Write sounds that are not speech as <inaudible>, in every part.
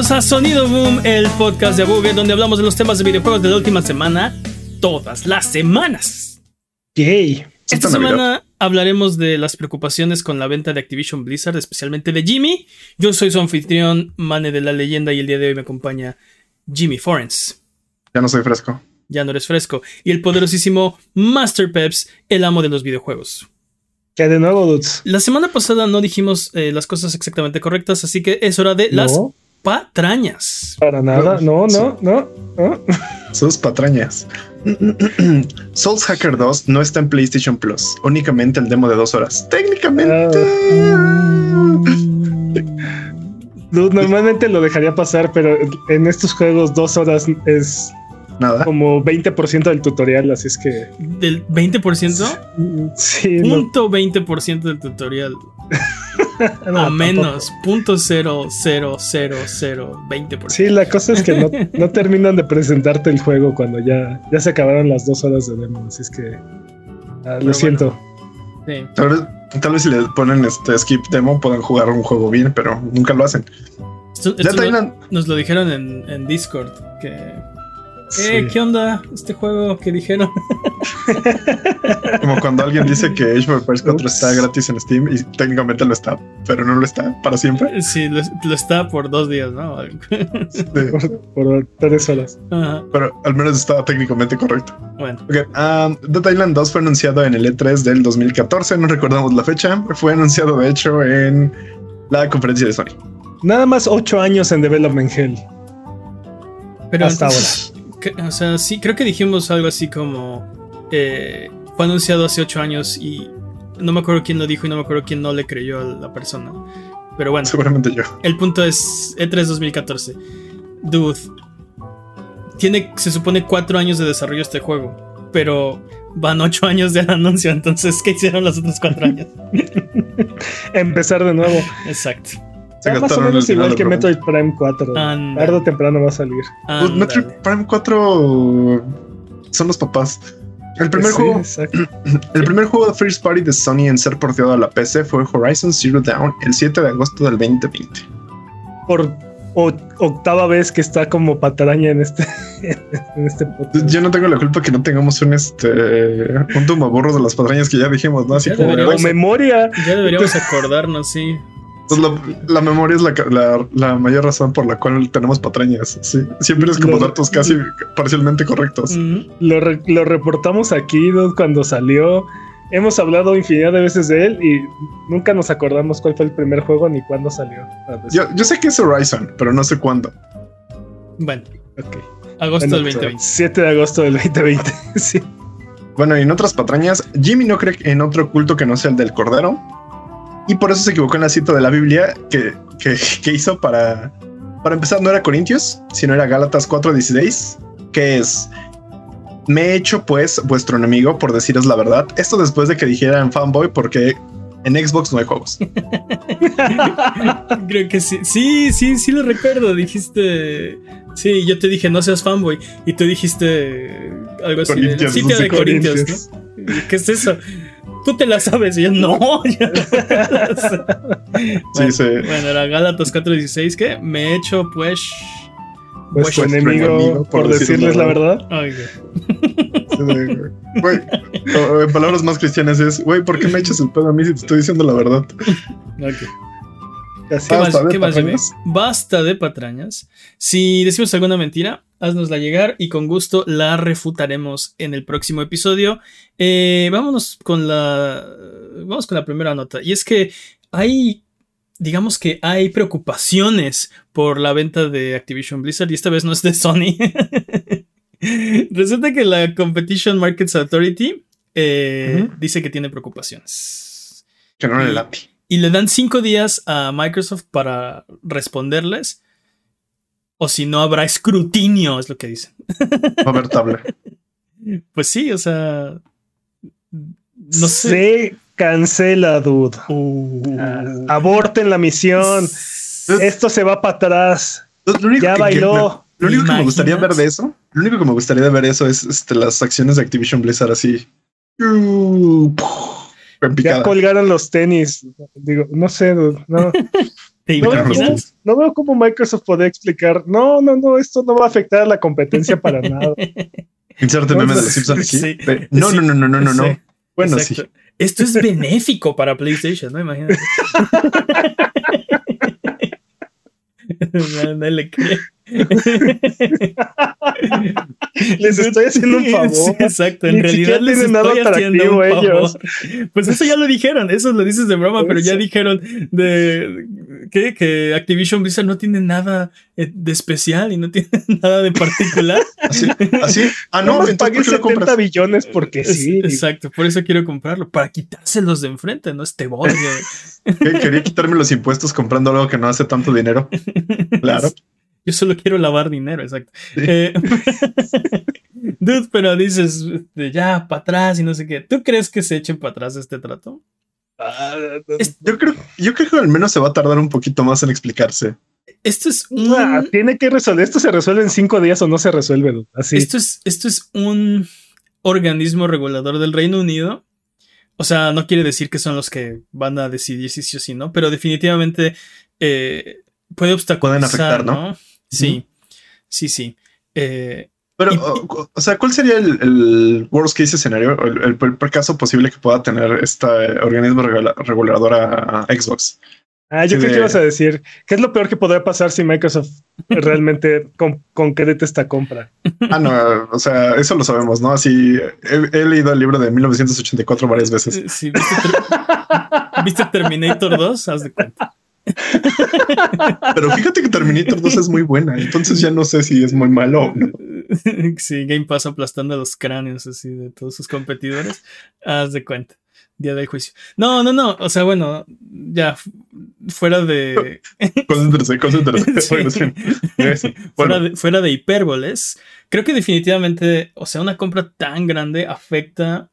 Bienvenidos a Sonido Boom, el podcast de Abugue, donde hablamos de los temas de videojuegos de la última semana, todas las semanas. Yay. Esta semana hablaremos de las preocupaciones con la venta de Activision Blizzard, especialmente de Jimmy. Yo soy su anfitrión, Mane de la Leyenda, y el día de hoy me acompaña Jimmy Forens. Ya no soy fresco. Ya no eres fresco. Y el poderosísimo Master Peps, el amo de los videojuegos. ¿Qué de nuevo, dudes? La semana pasada no dijimos eh, las cosas exactamente correctas, así que es hora de las. Patrañas. Para nada. No, no, no. no. Sus patrañas. <clears throat> Souls Hacker 2 no está en PlayStation Plus, únicamente el demo de dos horas. Técnicamente. Dude, normalmente lo dejaría pasar, pero en estos juegos dos horas es Nada. como 20% del tutorial, así es que... Del 20%, Sí, no, punto 20% del tutorial. <laughs> no, a menos, punto cero cero cero cero 20%. Sí, la cosa es que no, no terminan de presentarte el juego cuando ya, ya se acabaron las dos horas de demo, así es que... ah, lo bueno. siento. Sí. Tal vez, tal vez si le ponen este skip demo puedan jugar un juego bien, pero nunca lo hacen. Esto- Ya esto lo- nos lo dijeron en, en Discord. Que, eh, Sí. ¿Qué onda este juego que dijeron? <laughs> <laughs> Como cuando alguien dice que Age of Empires 4 Ups. está gratis en Steam y técnicamente lo está, pero no lo está para siempre. sí, lo, lo está por dos días, ¿no? Sí, <laughs> Por, por tres horas. Ajá, pero al menos está técnicamente correcto. Bueno, Ok, um, Dead Island 2 fue anunciado en el E3 del 2014, no recordamos la fecha. Fue anunciado de hecho en la conferencia de Sony. Nada más ocho años en Development Hell. pero Hasta entonces, que- o sea, sí, creo que dijimos algo así como. Eh, fue anunciado hace ocho años y no me acuerdo quién lo dijo y no me acuerdo quién no le creyó a la persona. Pero bueno, Seguramente yo. el punto es E E3 2014. Dude, tiene, se supone cuatro años de desarrollo este juego, pero van ocho años del anuncio, entonces, ¿qué hicieron los otros cuatro años? <laughs> Empezar de nuevo. Exacto. Se Ah, más o menos igual que Metroid Prime 4. Ándale. Tarde o temprano va a salir. Metroid Prime 4 son los papás. El primer, Sí, juego, <clears throat> el primer juego de First Party de Sony en ser porteado a la PC fue Horizon Zero Dawn el 7 de agosto del 2020. Por o- octava vez que está como patraña en este, <laughs> en este podcast. Yo no tengo la culpa que no tengamos un este un tumbaburros de las patrañas que ya dijimos, ¿no? Así Ya como deberíamos- O memoria. Ya deberíamos acordarnos, sí. Pues la, la memoria es la, ca- la, la mayor razón por la cual tenemos patrañas. Sí. Siempre es como Lo- datos casi parcialmente correctos. Lo, re- lo reportamos aquí cuando salió. Hemos hablado infinidad de veces de él y nunca nos acordamos cuál fue el primer juego ni cuándo salió. A ver, Yo, yo sé que es Horizon, pero no sé cuándo. Bueno, ok. agosto Bueno, del 2020. 7 de agosto del 2020. <laughs> sí. Bueno, y en otras patrañas, Jimmy no cree en otro culto que no sea el del Cordero. Y por eso se equivocó en la cita de la Biblia que, que, que hizo para... Para empezar, no era Corintios, sino era Gálatas 4.16, que es... Me he hecho pues vuestro enemigo por deciros la verdad. Esto después de que dijera en fanboy porque en Xbox no hay juegos. <laughs> Creo que sí. Sí, sí, sí lo recuerdo. Dijiste. Sí, yo te dije no seas fanboy. Y tú dijiste algo así. de Corintios, sitio no sé, de Corintios, Corintios. ¿no? ¿Qué es eso? Tú te la sabes. Y yo no. <laughs> yo no la sé. Sí, bueno, sí. bueno, era Gálatas 4.16 que me he hecho pues. Vuestro Vuestro enemigo, enemigo, por, decirles la verdad. Sí, de- güey, en palabras más cristianas es, güey, ¿por qué me echas el pedo a mí si te estoy diciendo la verdad? ok. Así ¿Qué Basta más, de qué más. Basta de patrañas. Si decimos alguna mentira, haznosla llegar y con gusto la refutaremos en el próximo episodio. Eh, vámonos con la. Vamos con la primera nota. Y es que hay. Digamos que hay preocupaciones por la venta de Activision Blizzard y esta vez no es de Sony. <laughs> Resulta que la Competition Markets Authority eh, dice que tiene preocupaciones. Que no le late. Y le dan cinco días a Microsoft para responderles. O si no, habrá escrutinio, es lo que dicen. Va a haber tabla. <laughs> Pues sí, o sea. No sé. Se cancela, dude. Uh. Ah, Aborten la misión. Esto se va para atrás. Lo único Ya que- bailó. Lo único que me gustaría ver de eso, lo único que me gustaría ver eso es este, las acciones de Activision Blizzard así. Uh, Ya colgaron los tenis. Digo, no sé, dude, no. <laughs> ¿Te No veo, cómo, imaginas? no veo cómo Microsoft puede explicar, no, no, no, esto no va a afectar a la competencia para nada. <laughs> Inserte meme de los Simpsons <laughs> aquí. Sí. No, Sí. no, no, no, no, no, no. Sí. Bueno, Exacto. sí. Esto es benéfico para PlayStation, ¿no? Imagínate. No, no le. Les estoy haciendo un favor. Sí, exacto, en Ni realidad les tienen estoy nada haciendo atractivo un favor. ellos. Pues eso ya lo dijeron, eso lo dices de broma, pero ya dijeron de ¿qué? que Activision Blizzard no tiene nada eh, de especial y no tiene <laughs> nada de particular. Así, así. Ah, no, No, entonces pagué ¿por qué lo 70 compras? billones porque sí. Exacto, por eso quiero comprarlo, para quitárselos de enfrente, no este. Que <laughs> Quería quitarme los impuestos comprando algo que no hace tanto dinero. <laughs> Claro. Yo solo quiero lavar dinero, exacto. Sí. Eh, <laughs> <laughs> dude, pero dices, este, ya, para atrás y no sé qué. ¿Tú crees que se echen para atrás este trato? Ah, Yo creo, yo creo que al menos se va a tardar un poquito más en explicarse. Esto es un... ah, tiene que resolver. Esto se resuelve en cinco días o no se resuelve. dude. Así. Esto es, esto es un organismo regulador del Reino Unido. O sea, no quiere decir que son los que van a decidir si sí o si no, pero definitivamente eh, puede obstaculizar, Pueden afectar, ¿no? Sí, sí, sí. Eh, Pero, Y- o, o sea, ¿cuál sería el, el worst case escenario, el, el peor caso posible que pueda tener este organismo regula- regulador a, a Xbox? Ah, yo Sí, creo que ibas a decir, ¿qué es lo peor que podría pasar si Microsoft <laughs> realmente con- concreta esta compra? Ah, no, o sea, eso lo sabemos, ¿no? Así, he, he leído el libro de 1984 varias veces. eh, sí, ¿viste, Ter- <laughs> ¿viste Terminator 2? Haz de cuenta. Pero fíjate que Terminator 2 es muy buena, entonces ya no sé si es muy malo o no. <laughs> Sí, Game Pass aplastando los cráneos así de todos sus competidores. Haz de cuenta. Día del juicio. No, no, no. O sea, bueno, ya fu- fuera de. <laughs> Concéntrese, concéntrese. <laughs> Sí. Bueno, fuera, de, fuera de hipérboles, creo que definitivamente, o sea, una compra tan grande afecta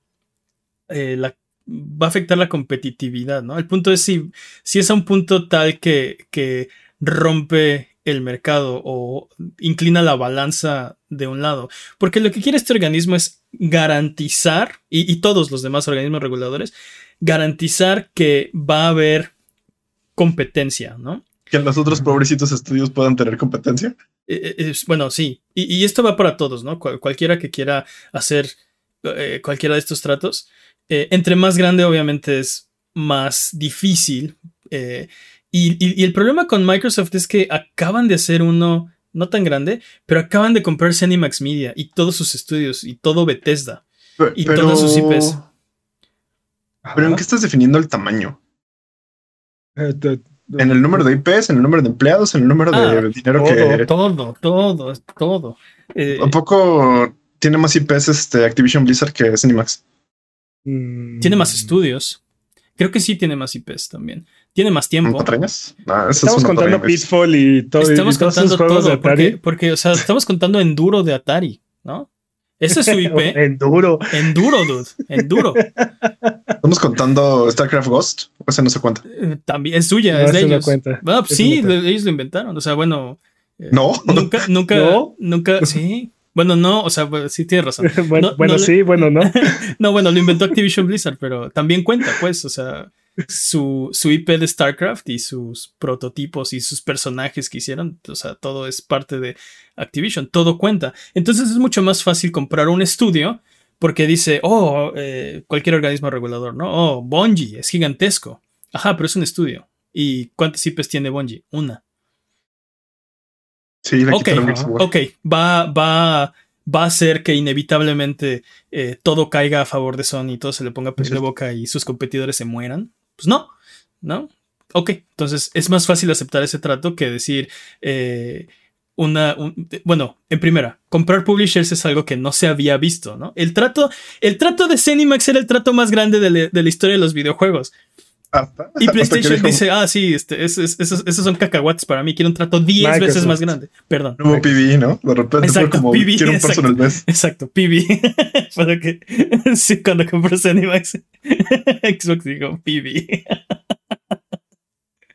eh, la va a afectar la competitividad, ¿no? El punto es si, si es a un punto tal que, que rompe el mercado o inclina la balanza de un lado. Porque lo que quiere este organismo es garantizar, y, y todos los demás organismos reguladores, garantizar que va a haber competencia, ¿no? que los otros pobrecitos estudios puedan tener competencia. Eh, eh, bueno, sí. Y, y esto va para todos, ¿no? Cual- cualquiera que quiera hacer eh, cualquiera de estos tratos. Eh, entre más grande, obviamente, es más difícil. eh, y, y- y el problema con Microsoft es que acaban de hacer uno, no tan grande, pero acaban de comprarse Animax Media y todos sus estudios y todo Bethesda. Y todas sus IPs. Pero ¿en qué estás definiendo el tamaño? Eh, ¿En el número de IPs, en el número de empleados, en el número de Ah, dinero Todo, que... todo, todo, todo. Eh, ¿A poco tiene más IPs este Activision Blizzard que Cinemax? Mm. tiene más estudios. Creo que sí tiene más IPs también. Tiene más tiempo. ¿Patrañas? No, es Estamos contando pues. Pitfall y todo. y Estamos todos contando esos juegos de todo, porque, Atari. porque, o sea, estamos contando Enduro de Atari, ¿no? Ese es su IP. <laughs> Enduro. Enduro, dude. Enduro. Estamos contando StarCraft Ghost, o sea, no sé cuánto. Eh, También es suya, No, es de ellos. cuenta. Bueno, pues sí, cuenta. ellos lo inventaron. O sea, bueno. eh, No. Nunca, nunca, <laughs> ¿No? nunca, sí. Bueno, no, o sea, sí tienes razón. <laughs> bueno, No, bueno no sí, bueno, no. <laughs> No, bueno, lo inventó Activision Blizzard, pero también cuenta, pues, o sea, su, su IP de StarCraft y sus prototipos y sus personajes que hicieron, o sea, todo es parte de Activision, todo cuenta. Entonces es mucho más fácil comprar un estudio porque dice, oh, eh, cualquier organismo regulador, ¿no? Oh, Bungie, es gigantesco. Ajá, pero es un estudio. ¿Y cuántas IPs tiene Bungie? Una. Sí, le Ok, quitaron el ajá. software. Ok, va, va, va a hacer que inevitablemente eh, todo caiga a favor de Sony, todo se le ponga pez de boca y sus competidores se mueran. Pues no, ¿no? Ok, entonces es más fácil aceptar ese trato que decir eh, una. un- bueno, en primera, comprar publishers es algo que no se había visto, ¿no? El trato, el trato de Zenimax era el trato más grande de, la- de la historia de los videojuegos. Hasta- Y hasta PlayStation dijo, dice, ah, sí, este, esos, esos- esos son cacahuates para mí, quiero un trato 10 veces más grande. Perdón. No hubo PB, ¿no? De repente Exacto, fue como PB, quiero un exacto. personal best. Exacto, PB. Para <laughs> que <laughs> sí, cuando compró Zenimax, <laughs> Xbox dijo PB.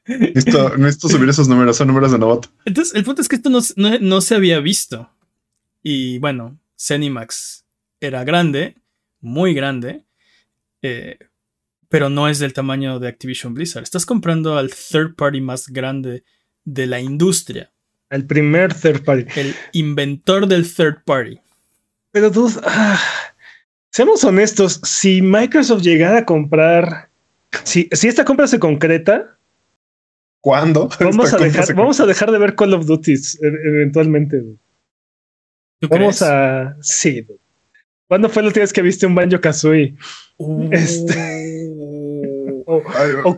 Necesito, necesito subir esos números, son números de novato. Entonces, el punto es que esto no, no- no se había visto. Y bueno, Zenimax era grande, muy grande. eh, pero no es del tamaño de Activision Blizzard. Estás comprando al third party más grande de la industria. El primer third party. El inventor del third party. Pero tú, ah, seamos honestos, si Microsoft llegara a comprar, si, si esta compra se concreta, ¿cuándo? <laughs> Vamos a, dejar, vamos a dejar de ver Call of Duty e, eventualmente. Vamos a. Sí. ¿Cuándo fue la última vez que viste un Banjo Kazooie? Uh. Este... o,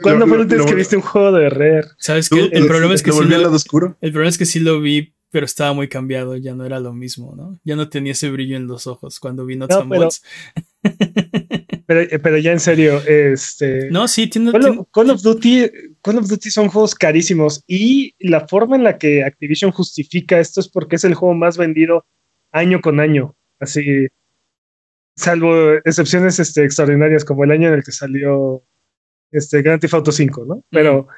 cuándo fue la última vez que viste un juego de Rare? ¿Sabes qué? El, problema es que sí lo, oscuro? el problema es que sí lo vi, pero estaba muy cambiado, ya no era lo mismo, ¿no? Ya no tenía ese brillo en los ojos cuando vi Not no, pero, <laughs> pero, pero, ya en serio, este. No, sí, tiene. Call, of Duty, Call of Duty son juegos carísimos y la forma en la que Activision justifica esto es porque es el juego más vendido año con año. Así, salvo excepciones este, extraordinarias como el año en el que salió este, Grand Theft Auto 5, ¿no? Pero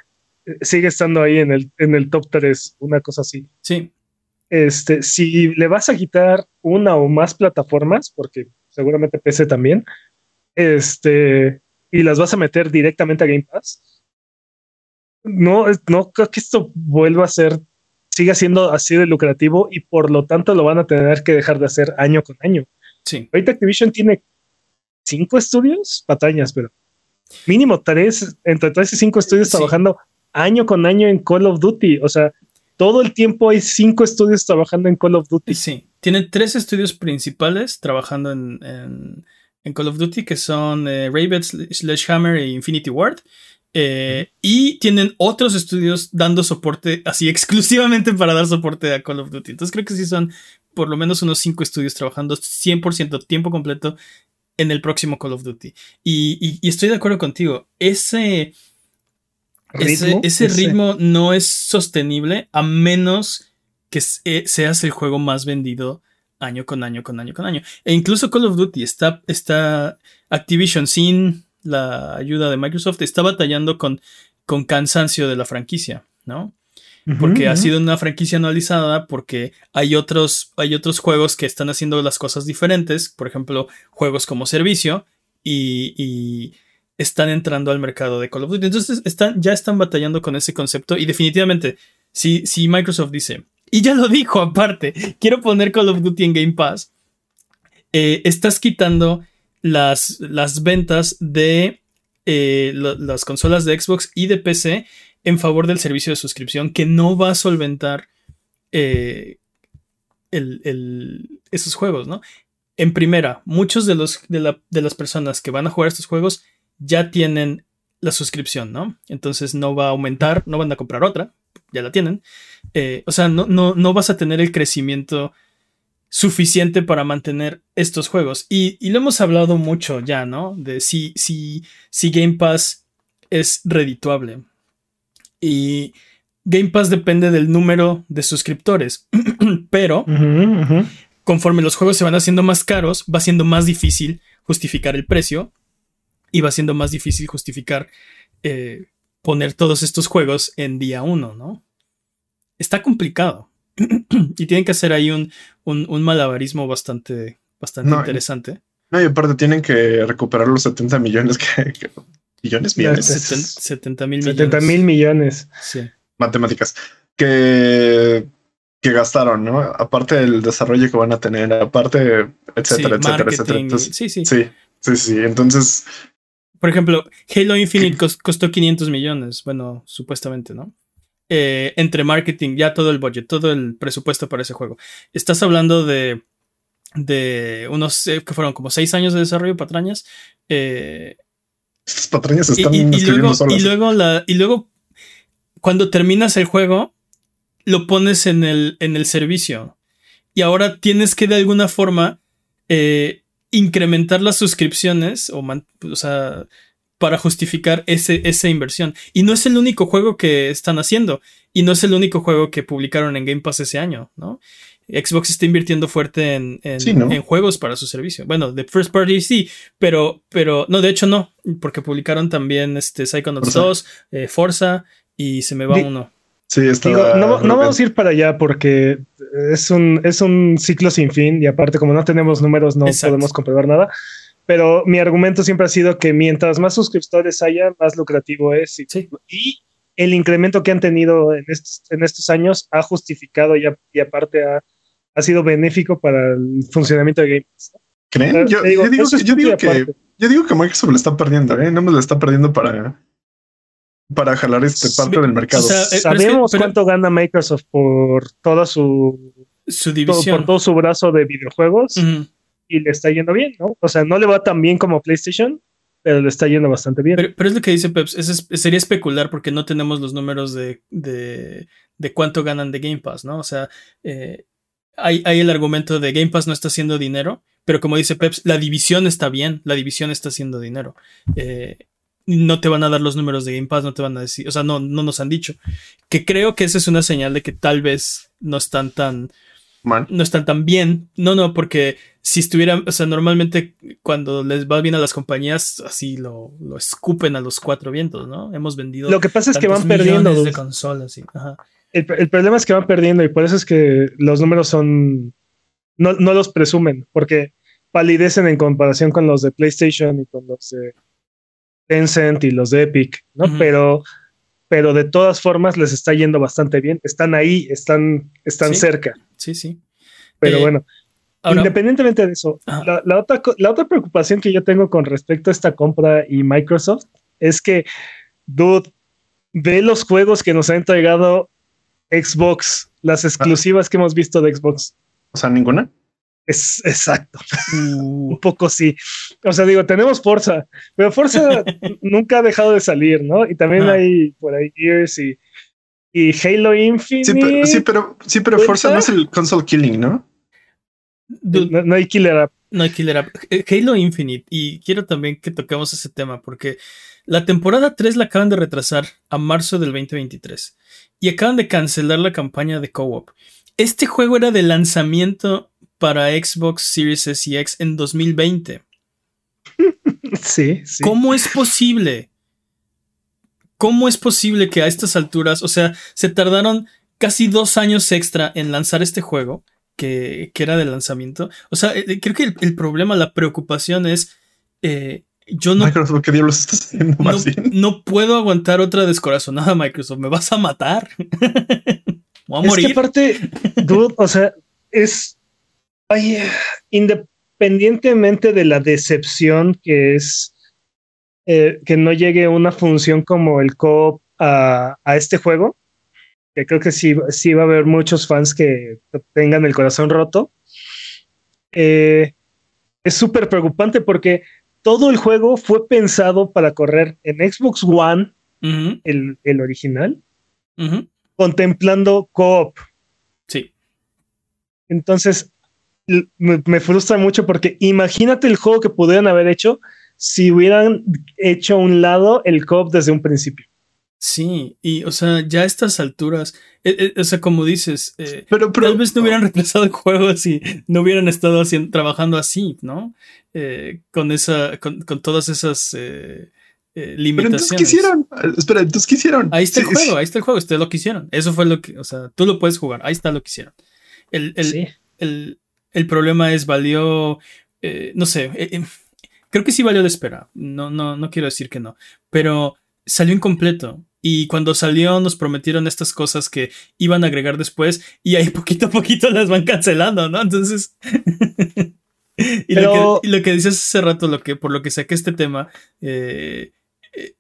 eh, sigue estando ahí en el, en el top 3, una cosa así. Sí. Este, si le vas a quitar una o más plataformas, porque seguramente PC también, este, y las vas a meter directamente a Game Pass, no, no creo que esto vuelva a ser, siga siendo así de lucrativo y por lo tanto lo van a tener que dejar de hacer año con año. Sí. Ahorita Activision tiene cinco estudios, patañas, pero mínimo tres, entre tres y cinco estudios trabajando año con año en Call of Duty. O sea, todo el tiempo hay cinco estudios trabajando en Call of Duty. Sí, tienen tres estudios principales trabajando en, en, Call of Duty, que son eh, Raven, Sledgehammer e Infinity Ward. Eh, y tienen otros estudios dando soporte así <laughs> exclusivamente para dar soporte a Call of Duty. Entonces creo que sí son por lo menos unos cinco estudios trabajando 100% tiempo completo en el próximo Call of Duty. Y, estoy de acuerdo contigo. Ese ritmo, ese, ritmo no es sostenible a menos que eh, seas el juego más vendido año con año, con año, con año. E incluso Call of Duty está, está Activision sin la ayuda de Microsoft, está batallando con, con cansancio de la franquicia, ¿no? Porque ha sido una franquicia anualizada, porque hay otros, hay otros juegos que están haciendo las cosas diferentes, por ejemplo, juegos como servicio, y, están entrando al mercado de Call of Duty. Entonces están, ya están batallando con ese concepto y definitivamente, si, si Microsoft dice, y ya lo <laughs> dijo aparte, quiero poner Call of Duty en Game Pass, eh, estás quitando las, las ventas de eh, las consolas de Xbox y de PC en favor del servicio de suscripción que no va a solventar eh, esos juegos, ¿no? En primera, muchos de, los, de, las personas que van a jugar estos juegos ya tienen la suscripción, ¿no? Entonces no va a aumentar, no van a comprar otra, ya la tienen. Eh, o sea, no, no, no, vas a tener el crecimiento suficiente para mantener estos juegos. Y, lo hemos hablado mucho ya, ¿no? De si, si, si Game Pass es redituable. Y Game Pass depende del número de suscriptores. <clears throat> Pero conforme los juegos se van haciendo más caros, va siendo más difícil justificar el precio. Y va siendo más difícil justificar eh, poner todos estos juegos en día uno, ¿no? Está complicado. <clears throat> y tienen que hacer ahí un, un, malabarismo bastante, bastante interesante. No, y aparte tienen que recuperar los 70 millones que, millones, millones. 70 mil millones. 70 mil millones. Sí. Matemáticas. Que, que gastaron, ¿no? Aparte del desarrollo que van a tener, aparte, etcétera, etcétera, etcétera. sí, sí. Sí, sí, sí. Entonces. Por ejemplo, Halo Infinite costó 500 millones. Bueno, supuestamente, ¿no? Eh, entre marketing, ya todo el budget, todo el presupuesto para ese juego. Estás hablando de, de unos eh, que fueron como 6 años de desarrollo patrañas. Eh, estas patrañas están y, luego, Y luego, la, y luego, cuando terminas el juego, lo pones en el, en el servicio. Y ahora tienes que de alguna forma eh, incrementar las suscripciones o, o sea, para justificar ese, esa inversión. Y no es el único juego que están haciendo. Y no es el único juego que publicaron en Game Pass ese año, ¿no? Xbox está invirtiendo fuerte en, en, juegos para su servicio. Bueno, de first party sí, pero, pero no, de hecho no, porque publicaron también este Psychonauts 2, eh, Forza y se me va uno. Sí, está. no, no, vamos a ir para allá porque es un, es un ciclo sin fin y aparte como no tenemos números no podemos comprobar nada. pero mi argumento siempre ha sido que mientras más suscriptores haya, más lucrativo es. Y, Sí. y el incremento que han tenido en estos, en estos años ha justificado y, a- y aparte ha, ha sido benéfico para el funcionamiento de Game Pass. ¿Creen? Yo, digo, yo digo, que, yo, digo que, aparte. yo digo que Microsoft lo está perdiendo, ¿eh? No me lo está perdiendo para, para jalar este parte Sí, del mercado. o sea, eh, pero es que- Sabemos pero- cuánto gana Microsoft por toda su Su todo- división. por todo su brazo de videojuegos y le está yendo bien, ¿no? O sea, no le va tan bien como PlayStation, pero le está yendo bastante bien. Pero, pero es lo que dice Peps, es- es- sería especular porque no tenemos los números de, de, de cuánto ganan de Game Pass, ¿no? O sea, eh, hay, hay el argumento de Game Pass no está haciendo dinero, pero como dice Peps, la división está bien, la división está haciendo dinero. Eh, no te van a dar los números de Game Pass, no te van a decir, o sea, no, no nos han dicho. Que creo que esa es una señal de que tal vez no están tan, Man. no están tan bien. No, no, porque si estuvieran, o sea, normalmente cuando les va bien a las compañías, así lo, lo escupen a los cuatro vientos, ¿no? Hemos vendido. Lo que pasa es que van perdiendo. de consolas. ajá. El, el problema es que van perdiendo y por eso es que los números son. No, no los presumen, porque palidecen en comparación con los de PlayStation y con los de Tencent y los de Epic, ¿no? Pero, pero de todas formas les está yendo bastante bien. Están ahí, están, están Sí. cerca. Sí, sí. Pero Eh, bueno, Ahora, independientemente de eso, la, la otra, la otra preocupación que yo tengo con respecto a esta compra y Microsoft es que, dude, ve los juegos que nos ha entregado Xbox, las exclusivas que hemos visto de Xbox. O sea, ninguna. Es exacto, uh, <laughs> un poco sí. O sea, digo, tenemos Forza, pero Forza <laughs> nunca ha dejado de salir, ¿no? Y también hay por ahí Gears y, y Halo Infinite. Sí, pero, sí, pero, sí, pero. Forza no es el console killing, ¿no? no, no hay Killer App. No hay Killer App. Eh, Halo Infinite. Y quiero también que toquemos ese tema porque la temporada 3 la acaban de retrasar a marzo del 2023. Y acaban de cancelar la campaña de co-op. Este juego era de lanzamiento para Xbox Series S y X en 2020. <laughs> Sí, sí. ¿Cómo es posible? ¿Cómo es posible que a estas alturas, o sea, se tardaron casi dos años extra en lanzar este juego, que, que era de lanzamiento? O sea, eh, creo que el, el problema, la preocupación es, eh, yo no, Microsoft, ¿qué diablos estás haciendo no, puedo aguantar otra descorazonada, Microsoft, me vas a matar. <laughs> Voy a Es que morir. aparte, dude, o sea, es ay, independientemente de la decepción que es eh, que no llegue una función como el co a, a este juego, que creo que sí, sí va a haber muchos fans que tengan el corazón roto. eh, es súper preocupante porque todo el juego fue pensado para correr en Xbox One, el, el original, contemplando co-op. Sí, Entonces, me, me frustra mucho porque imagínate el juego que pudieran haber hecho si hubieran hecho a un lado el co-op desde un principio. Sí, y o sea, ya a estas alturas, eh, eh, o sea, como dices, eh, Pero, pero, Tal vez no hubieran <laughs> retrasado el juego si no hubieran estado haciendo, trabajando así, ¿no? Eh, con esa, con, con todas esas eh, eh, pero limitaciones. entonces, ¿qué hicieron? Espera, entonces, ¿qué hicieron? Ahí está el Sí, juego, sí. ahí está el juego, ustedes lo que hicieron. Eso fue lo que, o sea, tú lo puedes jugar, ahí está lo que hicieron. El, el, Sí. el, el problema es, valió, eh, no sé, eh, eh, creo que sí valió la espera, no, no, no quiero decir que no, pero salió incompleto. Y cuando salió nos prometieron estas cosas que iban a agregar después y ahí <laughs> poquito a poquito las van cancelando, ¿no? Entonces... <laughs> y, lo que, y lo que dices hace rato, lo que, por lo que saqué este tema, eh, eh,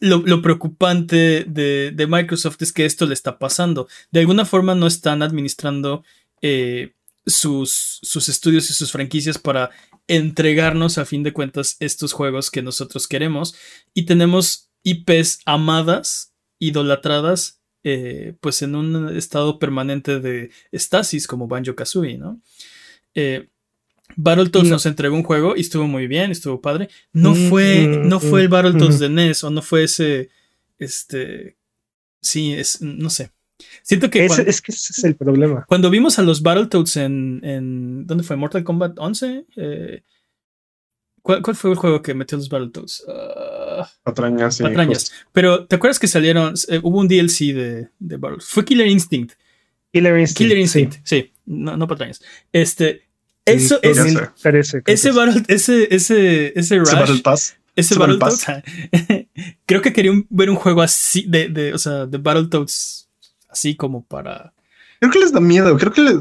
lo, lo preocupante de, de Microsoft es que esto le está pasando. De alguna forma no están administrando eh, sus, sus estudios y sus franquicias para entregarnos a fin de cuentas estos juegos que nosotros queremos. Y tenemos IPs amadas, idolatradas, eh, pues en un estado permanente de estasis como Banjo Kazooie, ¿no? Eh, Battletoads No. nos entregó un juego y estuvo muy bien, estuvo padre. No Mm, fue, mm, no fue el mm, Battletoads de NES o no fue ese, este, sí, es, no sé. Siento que cuando, es que ese es el problema. cuando vimos a los Battletoads en, en ¿dónde fue? Mortal Kombat 11. Eh, ¿cuál, cuál fue el juego que metió los Battletoads? Ah, Patrañas, sí, patrañas. justo. Pero ¿te acuerdas que salieron? eh, hubo un DLC de, de Battletoads. Fue Killer Instinct. Killer Instinct. Killer sí. Instinct, sí, no, no patrañas. Este, Eso es. Ya sé. 2013, creo Ese Battle, ese, ese, ese Rush. Ese ¿Se para el Battletoads. creo que quería un- ver un juego así de, de, o sea, de Battletoads así como para. Creo que les da miedo. Creo que les,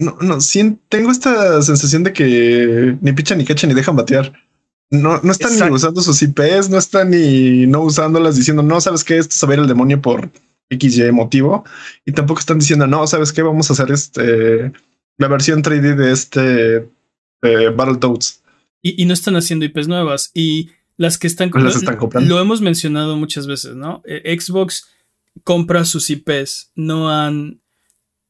no, no, sí, tengo esta sensación de que ni pichan ni cachan ni dejan batear. No, no están ni usando sus IPs, no están ni no usándolas diciendo, no, sabes qué, esto es a ver el demonio por XY motivo. Y tampoco están diciendo, no, sabes qué, vamos a hacer este la versión 3D de este eh, Battletoads. Y, y no están haciendo IPs nuevas. Y las que están, Pues las lo- están comprando. Lo hemos mencionado muchas veces, ¿no? Eh, Xbox compra sus IPs, no han.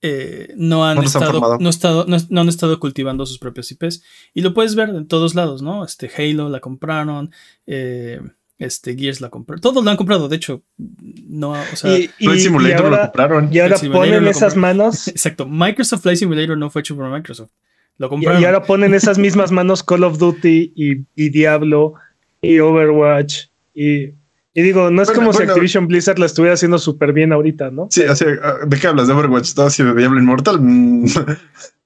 Eh, no han No estado, no, estado no, no han estado cultivando sus propios IPs. Y lo puedes ver en todos lados, ¿no? Este Halo la compraron, eh, este Gears la compraron. Todos lo han comprado, de hecho. No, o sea, Y, y- Flight y Simulator lo compraron. y ahora ponen esas manos <laughs> exacto. Microsoft Flight Simulator no fue hecho por Microsoft. Lo y, compraron. y ahora ponen esas mismas manos Call of Duty y, y Diablo y Overwatch. Y, y digo, no es Bueno, como si. Activision Blizzard la estuviera haciendo súper bien ahorita, ¿no? Sí, así, ah, ¿de qué hablas? ¿De Overwatch 2 y de Diablo Immortal? Mm,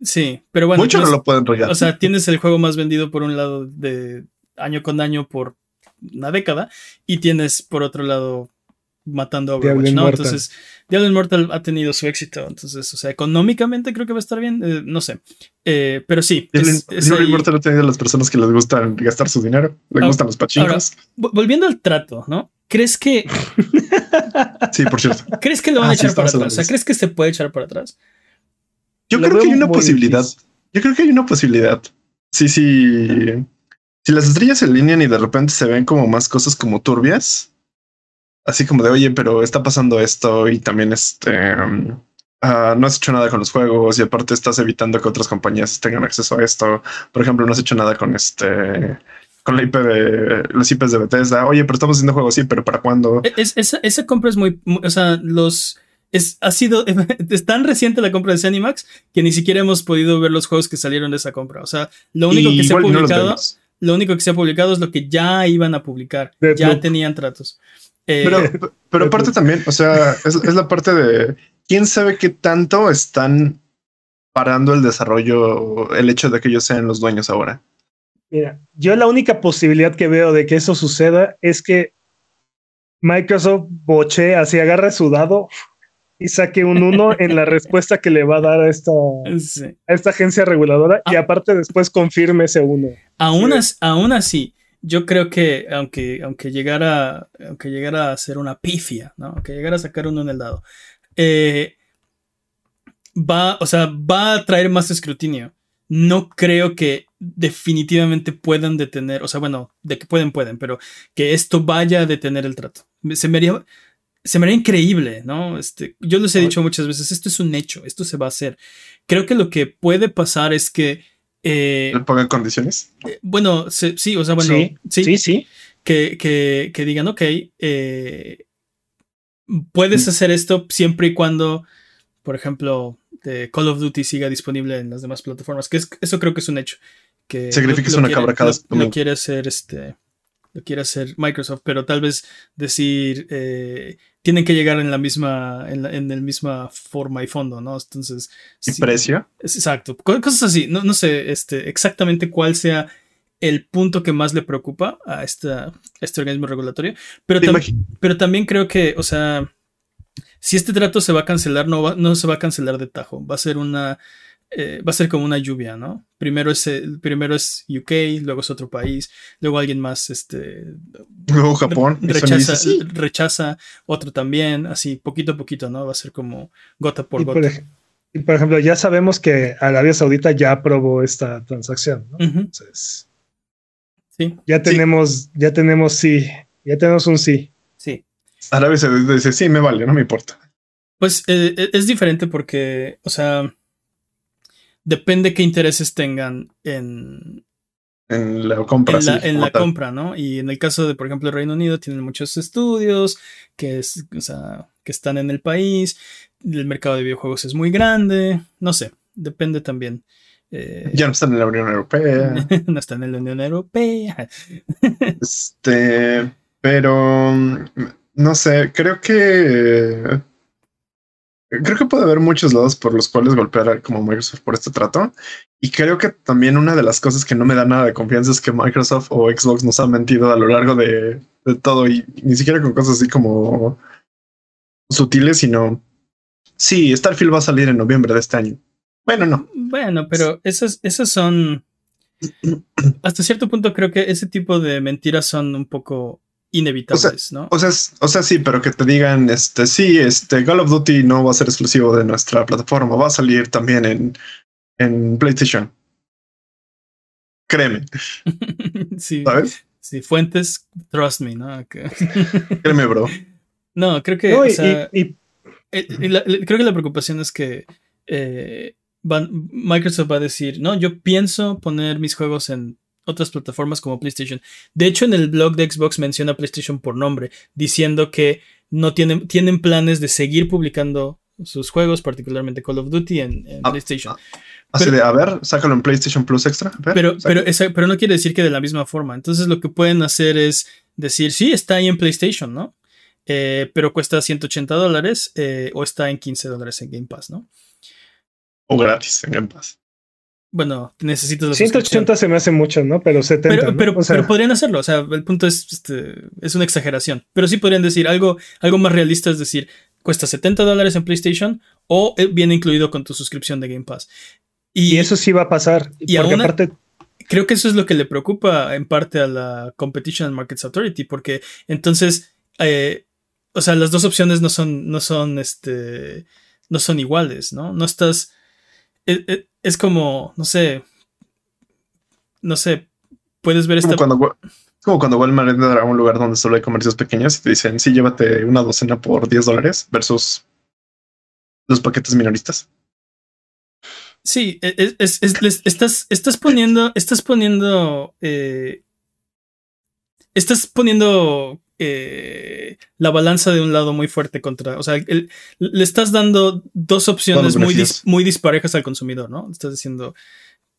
Sí, pero bueno. Mucho no tienes- lo pueden regar. O sea, tienes el juego más vendido por un lado de año con año por una década y tienes por otro lado matando a Diablo Overwatch, ¿no? Immortal. Entonces, Diablo Immortal ha tenido su éxito. Entonces, o sea, económicamente creo que va a estar bien. eh, no sé. Eh, pero sí. Diablo, es- es Diablo ahí- Immortal ha tenido a las personas que les gustan gastar su dinero, les gustan los pachincos. Vo- Volviendo al trato, ¿no? ¿Crees que, <laughs> Sí, por cierto. ¿crees que lo van Ah, a sí, echar para atrás? O sea, ¿crees que se puede echar para atrás? Yo Lo creo que hay una posibilidad. difícil. Yo creo que hay una posibilidad. Sí, sí. Si las estrellas se alinean y de repente se ven como más cosas como turbias, así como de oye, pero está pasando esto y también este um, ah, no has hecho nada con los juegos y aparte estás evitando que otras compañías tengan acceso a esto. Por ejemplo, no has hecho nada con este con la IP de los IPs de Bethesda. Oye, pero estamos haciendo juegos, sí, pero ¿para cuándo? E- Es, esa, esa compra es muy, muy- O sea, los. Es, ha sido. <laughs> Es tan reciente la compra de Zenimax que ni siquiera hemos podido ver los juegos que salieron de esa compra. O sea, lo único Y que se ha no publicado. lo único que se ha publicado es lo que ya iban a publicar. Ya tenían tratos. Eh, Pero, pero aparte también, o sea, es, es la parte de quién sabe qué tanto están parando el desarrollo, el hecho de que ellos sean los dueños ahora. Mira, yo la única posibilidad que veo de que eso suceda es que Microsoft boche, así agarre su dado y saque un 1 en la respuesta que le va a dar a esta, sí. a esta agencia reguladora y Ah. aparte después confirme ese 1. Aún, Sí. as- aún así, yo creo que aunque, aunque, llegara, aunque llegara a ser una pifia, ¿no? aunque llegara a sacar uno en el dado, eh, va, o sea, va a traer más escrutinio. No creo que definitivamente puedan detener, o sea, bueno, de que pueden, pueden, pero que esto vaya a detener el trato. Se me haría, se me haría increíble, ¿no? Este, yo les he dicho muchas veces, esto es un hecho, esto se va a hacer. Creo que lo que puede pasar es que... eh, ¿Le pongan condiciones? eh, bueno, se- sí, o sea, bueno, sí, sí, sí, sí. Que, que- que digan, ok, eh, puedes hacer esto siempre y cuando, por ejemplo, eh, Call of Duty siga disponible en las demás plataformas, que es- eso creo que es un hecho. Que Sacrificas una cabra cada lo, lo quiere hacer este. Lo quiere hacer Microsoft, pero tal vez decir eh, tienen que llegar en la misma, en, la, en el misma forma y fondo, ¿no? Entonces. ¿Y sí, precio? Exacto. Co- Cosas así. No, no sé este, exactamente cuál sea el punto que más le preocupa a, esta, a este organismo regulatorio. Pero, ¿Te tam- imagi- pero también creo que, o sea, si este trato se va a cancelar, no, va- no se va a cancelar de tajo. Va a ser una. eh, va a ser como una lluvia, ¿no? Primero es, el- primero es UK, luego es otro país, luego alguien más este, Luego Japón. rechaza, dice, "Sí". rechaza, otro también, así poquito a poquito, ¿no? Va a ser como gota por Y gota. por, ej- y por ejemplo, ya sabemos que Arabia Saudita ya aprobó esta transacción. ¿no? Entonces, sí, ya tenemos, ya tenemos sí, ya tenemos un sí. Arabia Saudita dice, sí, me vale, no me importa. Pues eh, eh, es diferente porque, o sea, depende qué intereses tengan en, En la compra. en la, sí, en como la tal. compra, ¿no? Y en el caso de, por ejemplo, el Reino Unido, tienen muchos estudios que, es, o sea, que están en el país, el mercado de videojuegos es muy grande, no sé, depende también. Eh, Ya no están en la Unión Europea. <laughs> no están en la Unión Europea. Este, pero no sé, creo que creo que puede haber muchos lados por los cuales golpear como Microsoft por este trato. Y creo que también una de las cosas que no me da nada de confianza es que Microsoft o Xbox nos han mentido a lo largo de, de todo y ni siquiera con cosas así como sutiles, sino sí, Starfield va a salir en noviembre de este año. Bueno, no. Bueno, pero esas, esas son. Hasta cierto punto creo que ese tipo de mentiras son un poco inevitables, ¿no? O sea, o sea, sí, pero que te digan, este, sí, este, Call of Duty no va a ser exclusivo de nuestra plataforma, va a salir también en, en PlayStation. Créeme. <laughs> sí. ¿Sabes? Sí, fuentes, trust me, ¿no? <laughs> Créeme, bro. No, creo que. o sea, y, creo que la preocupación es que eh, Microsoft va a decir, no, yo pienso poner mis juegos en otras plataformas como PlayStation. De hecho, en el blog de Xbox menciona PlayStation por nombre, diciendo que no tienen, tienen planes de seguir publicando sus juegos, particularmente Call of Duty en, ah, PlayStation. Ah, a ver, sácalo en PlayStation Plus Extra. pero, pero, pero no quiere decir que de la misma forma. Entonces lo que pueden hacer es decir, sí, está ahí en PlayStation, ¿no? Eh, pero cuesta 180 dólares eh, o está en 15 dólares en Game Pass, ¿no? O gratis en Game Pass. Bueno, necesitas la 180 se me hace mucho, ¿no? Pero 70. Pero, pero, podrían hacerlo. O sea, el punto es, este, es una exageración. Pero sí podrían decir algo, algo más realista, es decir, cuesta 70 dólares en PlayStation o eh, viene incluido con tu suscripción de Game Pass. Y, eso sí va a pasar. Y porque aparte. Creo que eso es lo que le preocupa en parte a la Competition and Markets Authority, porque entonces, eh, o sea, las dos opciones no son, no son, este, no son iguales, ¿no? No estás es, como, no sé, no sé, puedes ver esta... Cuando, como cuando Walmart entra a un lugar donde solo hay comercios pequeños y te dicen, sí, llévate una docena por 10 dólares versus los paquetes minoristas. Sí, e, es, estás, estás poniendo, estás poniendo, eh, estás poniendo eh, la balanza de un lado muy fuerte contra, o sea, le estás dando dos opciones muy, muy disparejas al consumidor, ¿no? Estás diciendo,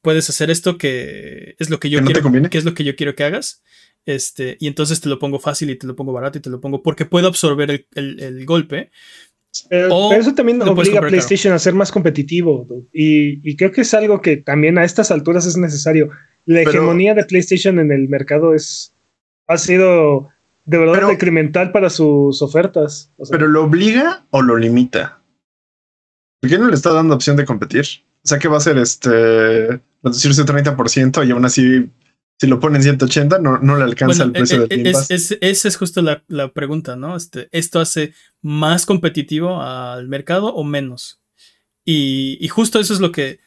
puedes hacer esto que es lo que yo quiero, que es lo que yo quiero que hagas, este, y entonces te lo pongo fácil y te lo pongo barato y te lo pongo porque puedo absorber el, golpe. Pero, eso también obliga a PlayStation a ser más competitivo y, creo que es algo que también a estas alturas es necesario. La hegemonía de PlayStation en el mercado es ha sido de verdad decremental para sus ofertas. pero lo obliga o lo limita. ¿Por qué no le está dando opción de competir? O sea que va a ser este reducirse 30% y aún así, si lo ponen 180, no, no le alcanza el precio de es, es, Esa es justo la, pregunta, ¿no? Este, ¿Esto hace más competitivo al mercado o menos? Y, y justo eso es lo que,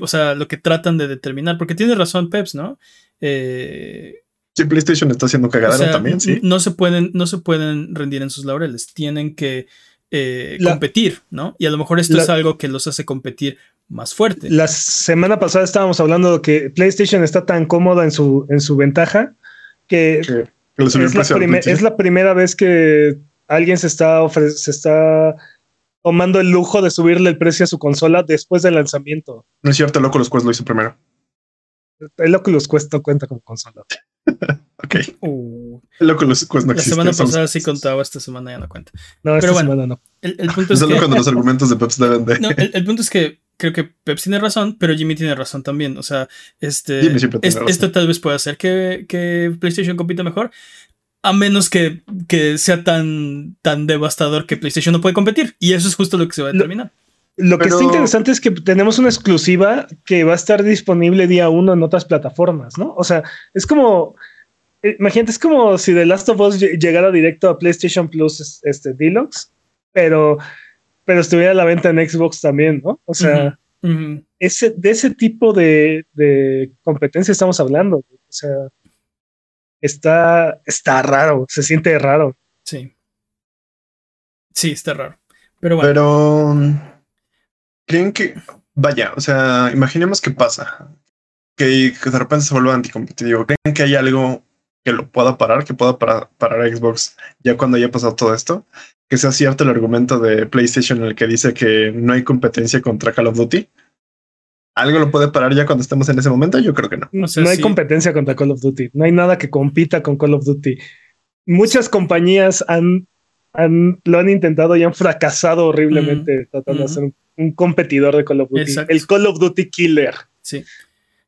o sea, lo que tratan de determinar, porque tiene razón Peps, ¿no? Eh, Sí, PlayStation está haciendo cagada también, sí. No se, pueden, no se pueden rendir en sus laureles, tienen que eh, competir, ¿no? Y a lo mejor esto es algo que los hace competir más fuerte. La semana pasada estábamos hablando de que PlayStation está tan cómoda en su, en su ventaja que, es, la primera vez que alguien se está, se está tomando el lujo de subirle el precio a su consola después del lanzamiento. No es cierto, el Oculus Quest lo hizo primero. El Oculus Quest no cuenta como consola. <laughs> ok. Uh, lo que los, pues, no la semana pasada sí contaba, esta semana ya no cuenta. No, Pero bueno, no. El, el <laughs> punto es Solo que... cuando los argumentos de Peps deben de... No, <laughs> el, punto es que creo que Peps tiene razón, pero Jimmy tiene razón también. O sea, este, esto tal vez pueda hacer que, que, PlayStation compita mejor, a menos que, que, sea tan, tan devastador que PlayStation no puede competir. Y eso es justo lo que se va a determinar. Lo que está interesante es que tenemos una exclusiva que va a estar disponible día uno en otras plataformas, ¿no? O sea, es como, eh, imagínate, es como si The Last of Us llegara directo a PlayStation Plus este, Deluxe, pero, pero estuviera a la venta en Xbox también, ¿no? O sea, Ese, de ese tipo de, competencia estamos hablando. O sea, está, está raro, se siente raro. Sí. Sí, está raro. Pero bueno. Pero creen que, vaya, o sea, imaginemos qué pasa, que, de repente se vuelva anticompetitivo. ¿Creen que hay algo que lo pueda parar, que pueda parar, parar Xbox ya cuando haya pasado todo esto? Que sea cierto el argumento de PlayStation en el que dice que no hay competencia contra Call of Duty. ¿Algo lo puede parar ya cuando estemos en ese momento? Yo creo que no. No, hay competencia contra Call of Duty. No hay nada que compita con Call of Duty. Muchas compañías han han, lo han intentado y han fracasado horriblemente tratando de ser un, un competidor de Call of Duty. Exacto. El Call of Duty Killer. Sí.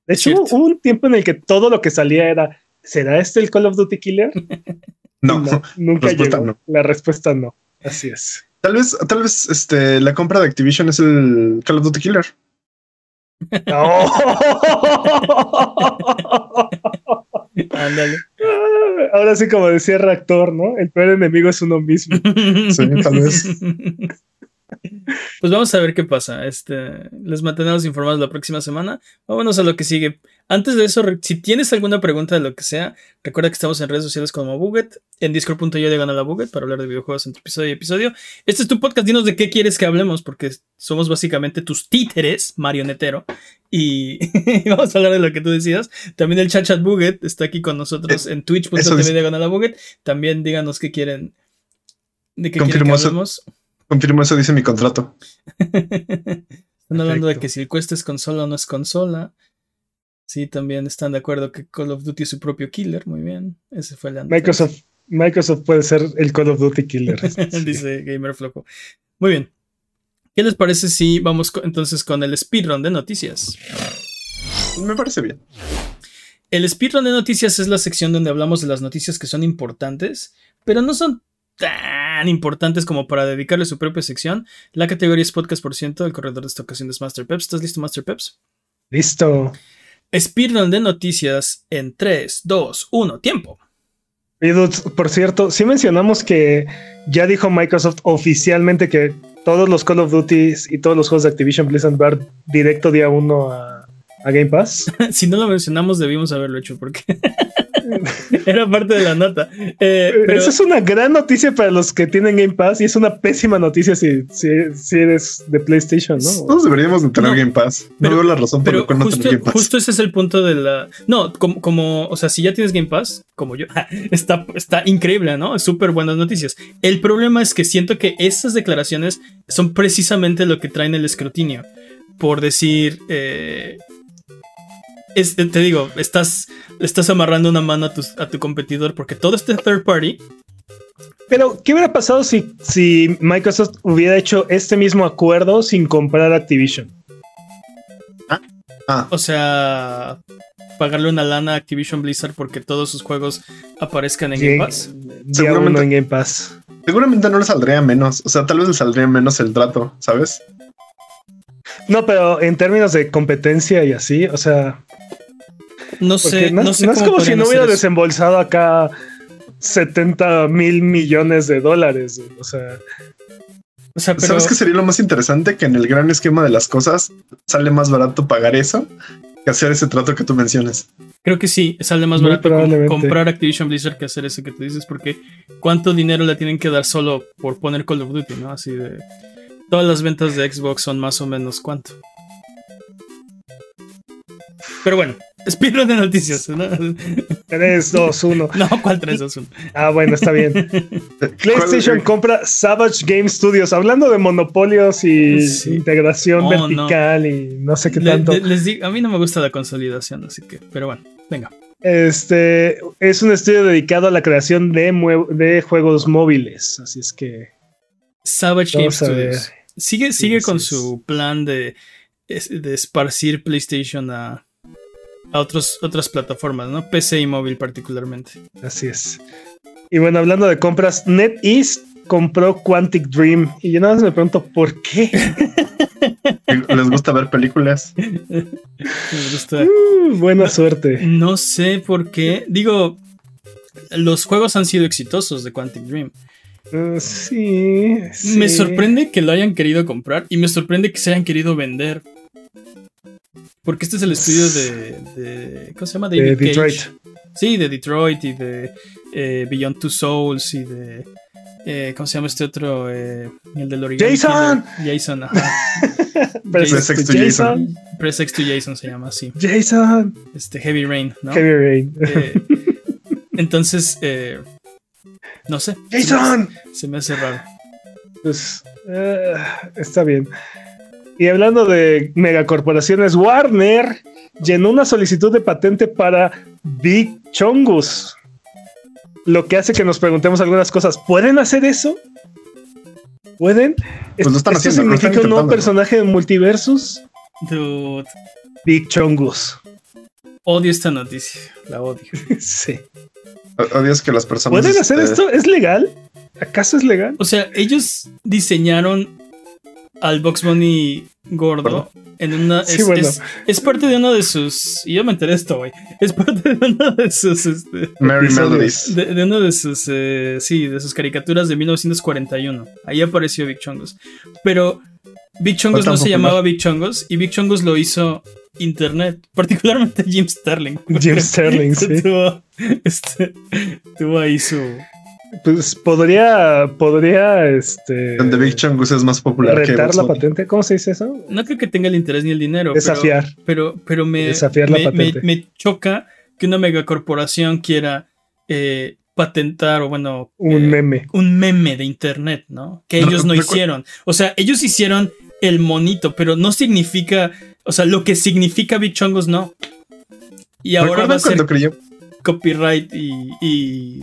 De hecho, Cierto. hubo un tiempo en el que todo lo que salía era, ¿será este el Call of Duty Killer? <laughs> No, nunca respuesta llegó. no. La respuesta no. Así es. tal vez, tal vez este, la compra de Activision es el Call of Duty Killer. No. <laughs> Ándale. Ahora sí, como decía el reactor, ¿no? El peor enemigo es uno mismo. Sí, tal vez. <laughs> Pues vamos a ver qué pasa. Este, les mantendremos informados la próxima semana. Vámonos a lo que sigue. Antes de eso, si tienes alguna pregunta de lo que sea, recuerda que estamos en redes sociales como Buget, en discord.io de Gana la Buget para hablar de videojuegos entre episodio y episodio. Este es tu podcast, dinos de qué quieres que hablemos, porque somos básicamente tus títeres, marionetero, y <laughs> vamos a hablar de lo que tú decidas. También el chat chat Buget está aquí con nosotros en eso twitch.tv de Gana la Buget. También díganos qué quieren, de qué quieren que eso. Confirmo eso, dice mi contrato. <laughs> Están hablando de que si el Quest es consola o no es consola. Sí, también están de acuerdo que Call of Duty es su propio killer. Muy bien. Ese fue el. Microsoft, Microsoft puede ser el Call of Duty Killer. <laughs> Dice Gamer Flojo. Muy bien. ¿Qué les parece si vamos co- entonces con el speedrun de noticias? Me parece bien. El speedrun de noticias es la sección donde hablamos de las noticias que son importantes, pero no son tan importantes como para dedicarle su propia sección. La categoría es podcast por ciento. El corredor de esta ocasión es Master Peps. ¿Estás listo, Master Peps? Listo. Speedrun de noticias en 3, 2, 1, tiempo. Y dudes, por cierto, sí mencionamos que ya dijo Microsoft oficialmente que todos los Call of Duty y todos los juegos de Activision Blizzard van directo día uno a, a Game Pass. <laughs> si no lo mencionamos, debimos haberlo hecho porque <laughs> <laughs> era parte de la nota. Eh, pero Esa es una gran noticia para los que tienen Game Pass y es una pésima noticia si, si, si eres de PlayStation, ¿no? Todos deberíamos de tener No, Game Pass. No pero- veo la razón por pero la cual no justo, tener Game Pass. justo ese es el punto de la. No, como, como, o sea, si ya tienes Game Pass, como yo, <laughs> está, está increíble, ¿no? Súper buenas noticias. El problema es que siento que esas declaraciones son precisamente lo que traen el escrutinio. Por decir. eh, es- te digo, estás, estás amarrando una mano a tu, a tu competidor porque todo este third party Pero, ¿qué hubiera pasado si, si Microsoft hubiera hecho este mismo acuerdo sin comprar Activision? Ah, O sea, pagarle una lana a Activision Blizzard porque todos sus juegos aparezcan en Game Pass. Seguramente- en Game Pass. seguramente no le saldría menos. O sea, tal vez le saldría menos el trato, ¿sabes? No, pero en términos de competencia y así, o sea, No sé, no, no sé no es cómo como si no hubiera desembolsado acá 70 mil millones de dólares. O sea, O sea, pero ¿Sabes qué sería lo más interesante? Que en el gran esquema de las cosas sale más barato pagar eso que hacer ese trato que tú mencionas. creo que sí, sale más Muy barato comprar Activision Blizzard que hacer eso que tú dices, porque cuánto dinero le tienen que dar solo por poner Call of Duty, ¿no? Así de. Todas las ventas de Xbox son más o menos cuánto. Pero bueno, speedrun de noticias, ¿no? 3, 2, 1. No, ¿cuál 3, 2, 1? Ah, bueno, está bien. <laughs> PlayStation ¿Cuál- compra Savage Game Studios. Hablando de monopolios y Sí. integración Oh, vertical y no sé qué Le- tanto. le- les digo, a mí no me gusta la consolidación, así que, pero bueno, venga. Este es un estudio dedicado a la creación de, juegos móviles. Así es que Savage Game. Studios. Sigue, sigue con su plan de, de esparcir PlayStation a, a otros, otras plataformas, ¿no? PC y móvil particularmente. así es. Y bueno, hablando de compras, NetEase compró Quantic Dream. Y yo nada más me pregunto, ¿por qué? <laughs> ¿Les gusta ver películas? <laughs> Me gusta. Uh, buena suerte. No sé por qué. Digo, los juegos han sido exitosos de Quantic Dream. Uh, sí, sí. Me sorprende que lo hayan querido comprar y me sorprende que se hayan querido vender. Porque este es el estudio de. de- ¿Cómo se llama? De David Cage. Detroit. Sí, de Detroit y de eh, Beyond Two Souls y de. eh, ¿Cómo se llama este otro? Eh, el del origami. Jason. Killer. Jason, ajá. <laughs> Pero Jason. es Sex to Jason. Press X to Jason se llama así. Jason. Este Heavy Rain, ¿no? Heavy Rain. Eh, entonces, eh, no sé. Jason. Se me hace raro. Pues está bien. Y hablando de megacorporaciones, Warner llenó una solicitud de patente para Big Chongus. Lo que hace que nos preguntemos algunas cosas. ¿Pueden hacer eso? ¿Pueden? Pues lo están ¿Esto haciendo, lo están significa un nuevo personaje de Multiversus? Dude, Big Chongus. odio esta noticia. La odio. <laughs> sí. Odias que las personas. ¿Pueden hacer este, esto? ¿Es legal? ¿Acaso es legal? O sea, ellos diseñaron al Box Bunny gordo en una. Sí, es, bueno. es- es parte de uno de sus. Y yo me enteré de esto, güey. Es parte de uno de sus. este, episodios. Melodies. de, de uno de sus. eh, sí, de sus caricaturas de 1941. Ahí apareció Big Chongos. Pero Big Chongos no se llamaba Big Chongos. Y Big Chongos lo hizo Internet. Particularmente Jim Sterling. Jim Sterling, <laughs> sí. tuvo, este, tuvo ahí su. Pues podría, podría, este... Donde Big Chungus es más popular que retar Bugs la patente. ¿Cómo se dice eso? No creo que tenga el interés ni el dinero. Desafiar. Pero, pero me, Desafiar la me, patente. me choca que una megacorporación quiera eh, patentar o bueno. Un eh, meme. un meme de internet, ¿no? Que ellos no hicieron. O sea, ellos hicieron el monito, pero no significa. O sea, lo que significa Big Chongos no. Y ahora va ¿Recuerdan a ser cuando creyó copyright y. y-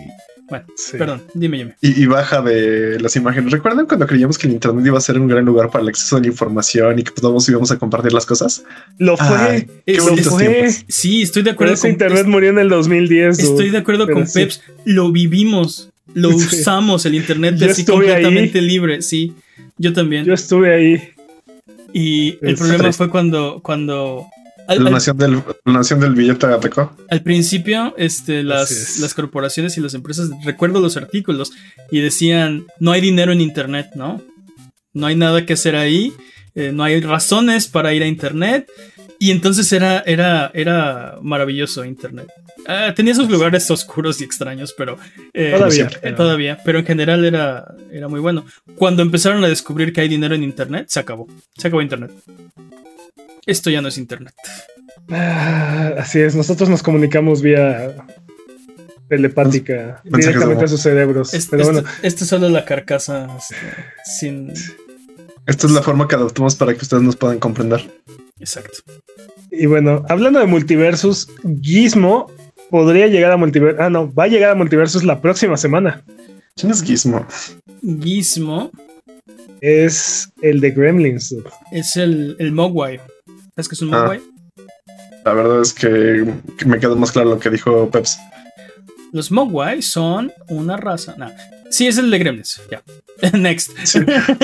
bueno, Sí. perdón, dime, dime. y, y baja de las imágenes? ¿Recuerdan cuando creíamos que el internet iba a ser un gran lugar para el acceso a la información y que todos íbamos a compartir las cosas? Lo fue. Ay, qué Es- bonitos fue. tiempos. Sí, estoy de Pero acuerdo ese con internet murió en el 2010. dude. Estoy de acuerdo Pero con sí. Peps. Lo vivimos. Lo <laughs> Sí. usamos. El internet Yo así completamente libre. Sí, yo también. Yo estuve ahí. y el es problema triste. fue cuando. cuando al, La al- nación del, la nación del billete atacó. al principio, este, las, es. las corporaciones y las empresas, recuerdo los artículos, y decían: no hay dinero en internet, ¿no? No hay nada que hacer ahí. eh, no hay razones para ir a internet. Y entonces era, era, era maravilloso internet. Ah, tenía esos lugares oscuros y extraños, pero eh, Todavía, eh, todavía, pero en general era, era muy bueno. Cuando empezaron a descubrir que hay dinero en internet, se acabó. Se acabó internet. Esto ya no es internet. Ah, así es. Nosotros nos comunicamos vía telepática directamente a sus cerebros. Es- Pero esto, bueno, esto es solo la carcasa este, sin. Esta es la forma que adoptamos para que ustedes nos puedan comprender. Exacto. y bueno, hablando de multiversus, Gizmo podría llegar a multiversus. Ah, no, va a llegar a multiversus la próxima semana. ¿Quién es Gizmo? Gizmo Es el de Gremlins. es el, el Mogwai. ¿Sabes qué es un Ah. Mogwai? La verdad es que, que me quedó más claro lo que dijo Peps. Los Mogwai son una raza. No. Sí, es el de Gremlins. Ya. <laughs> Next. Sí.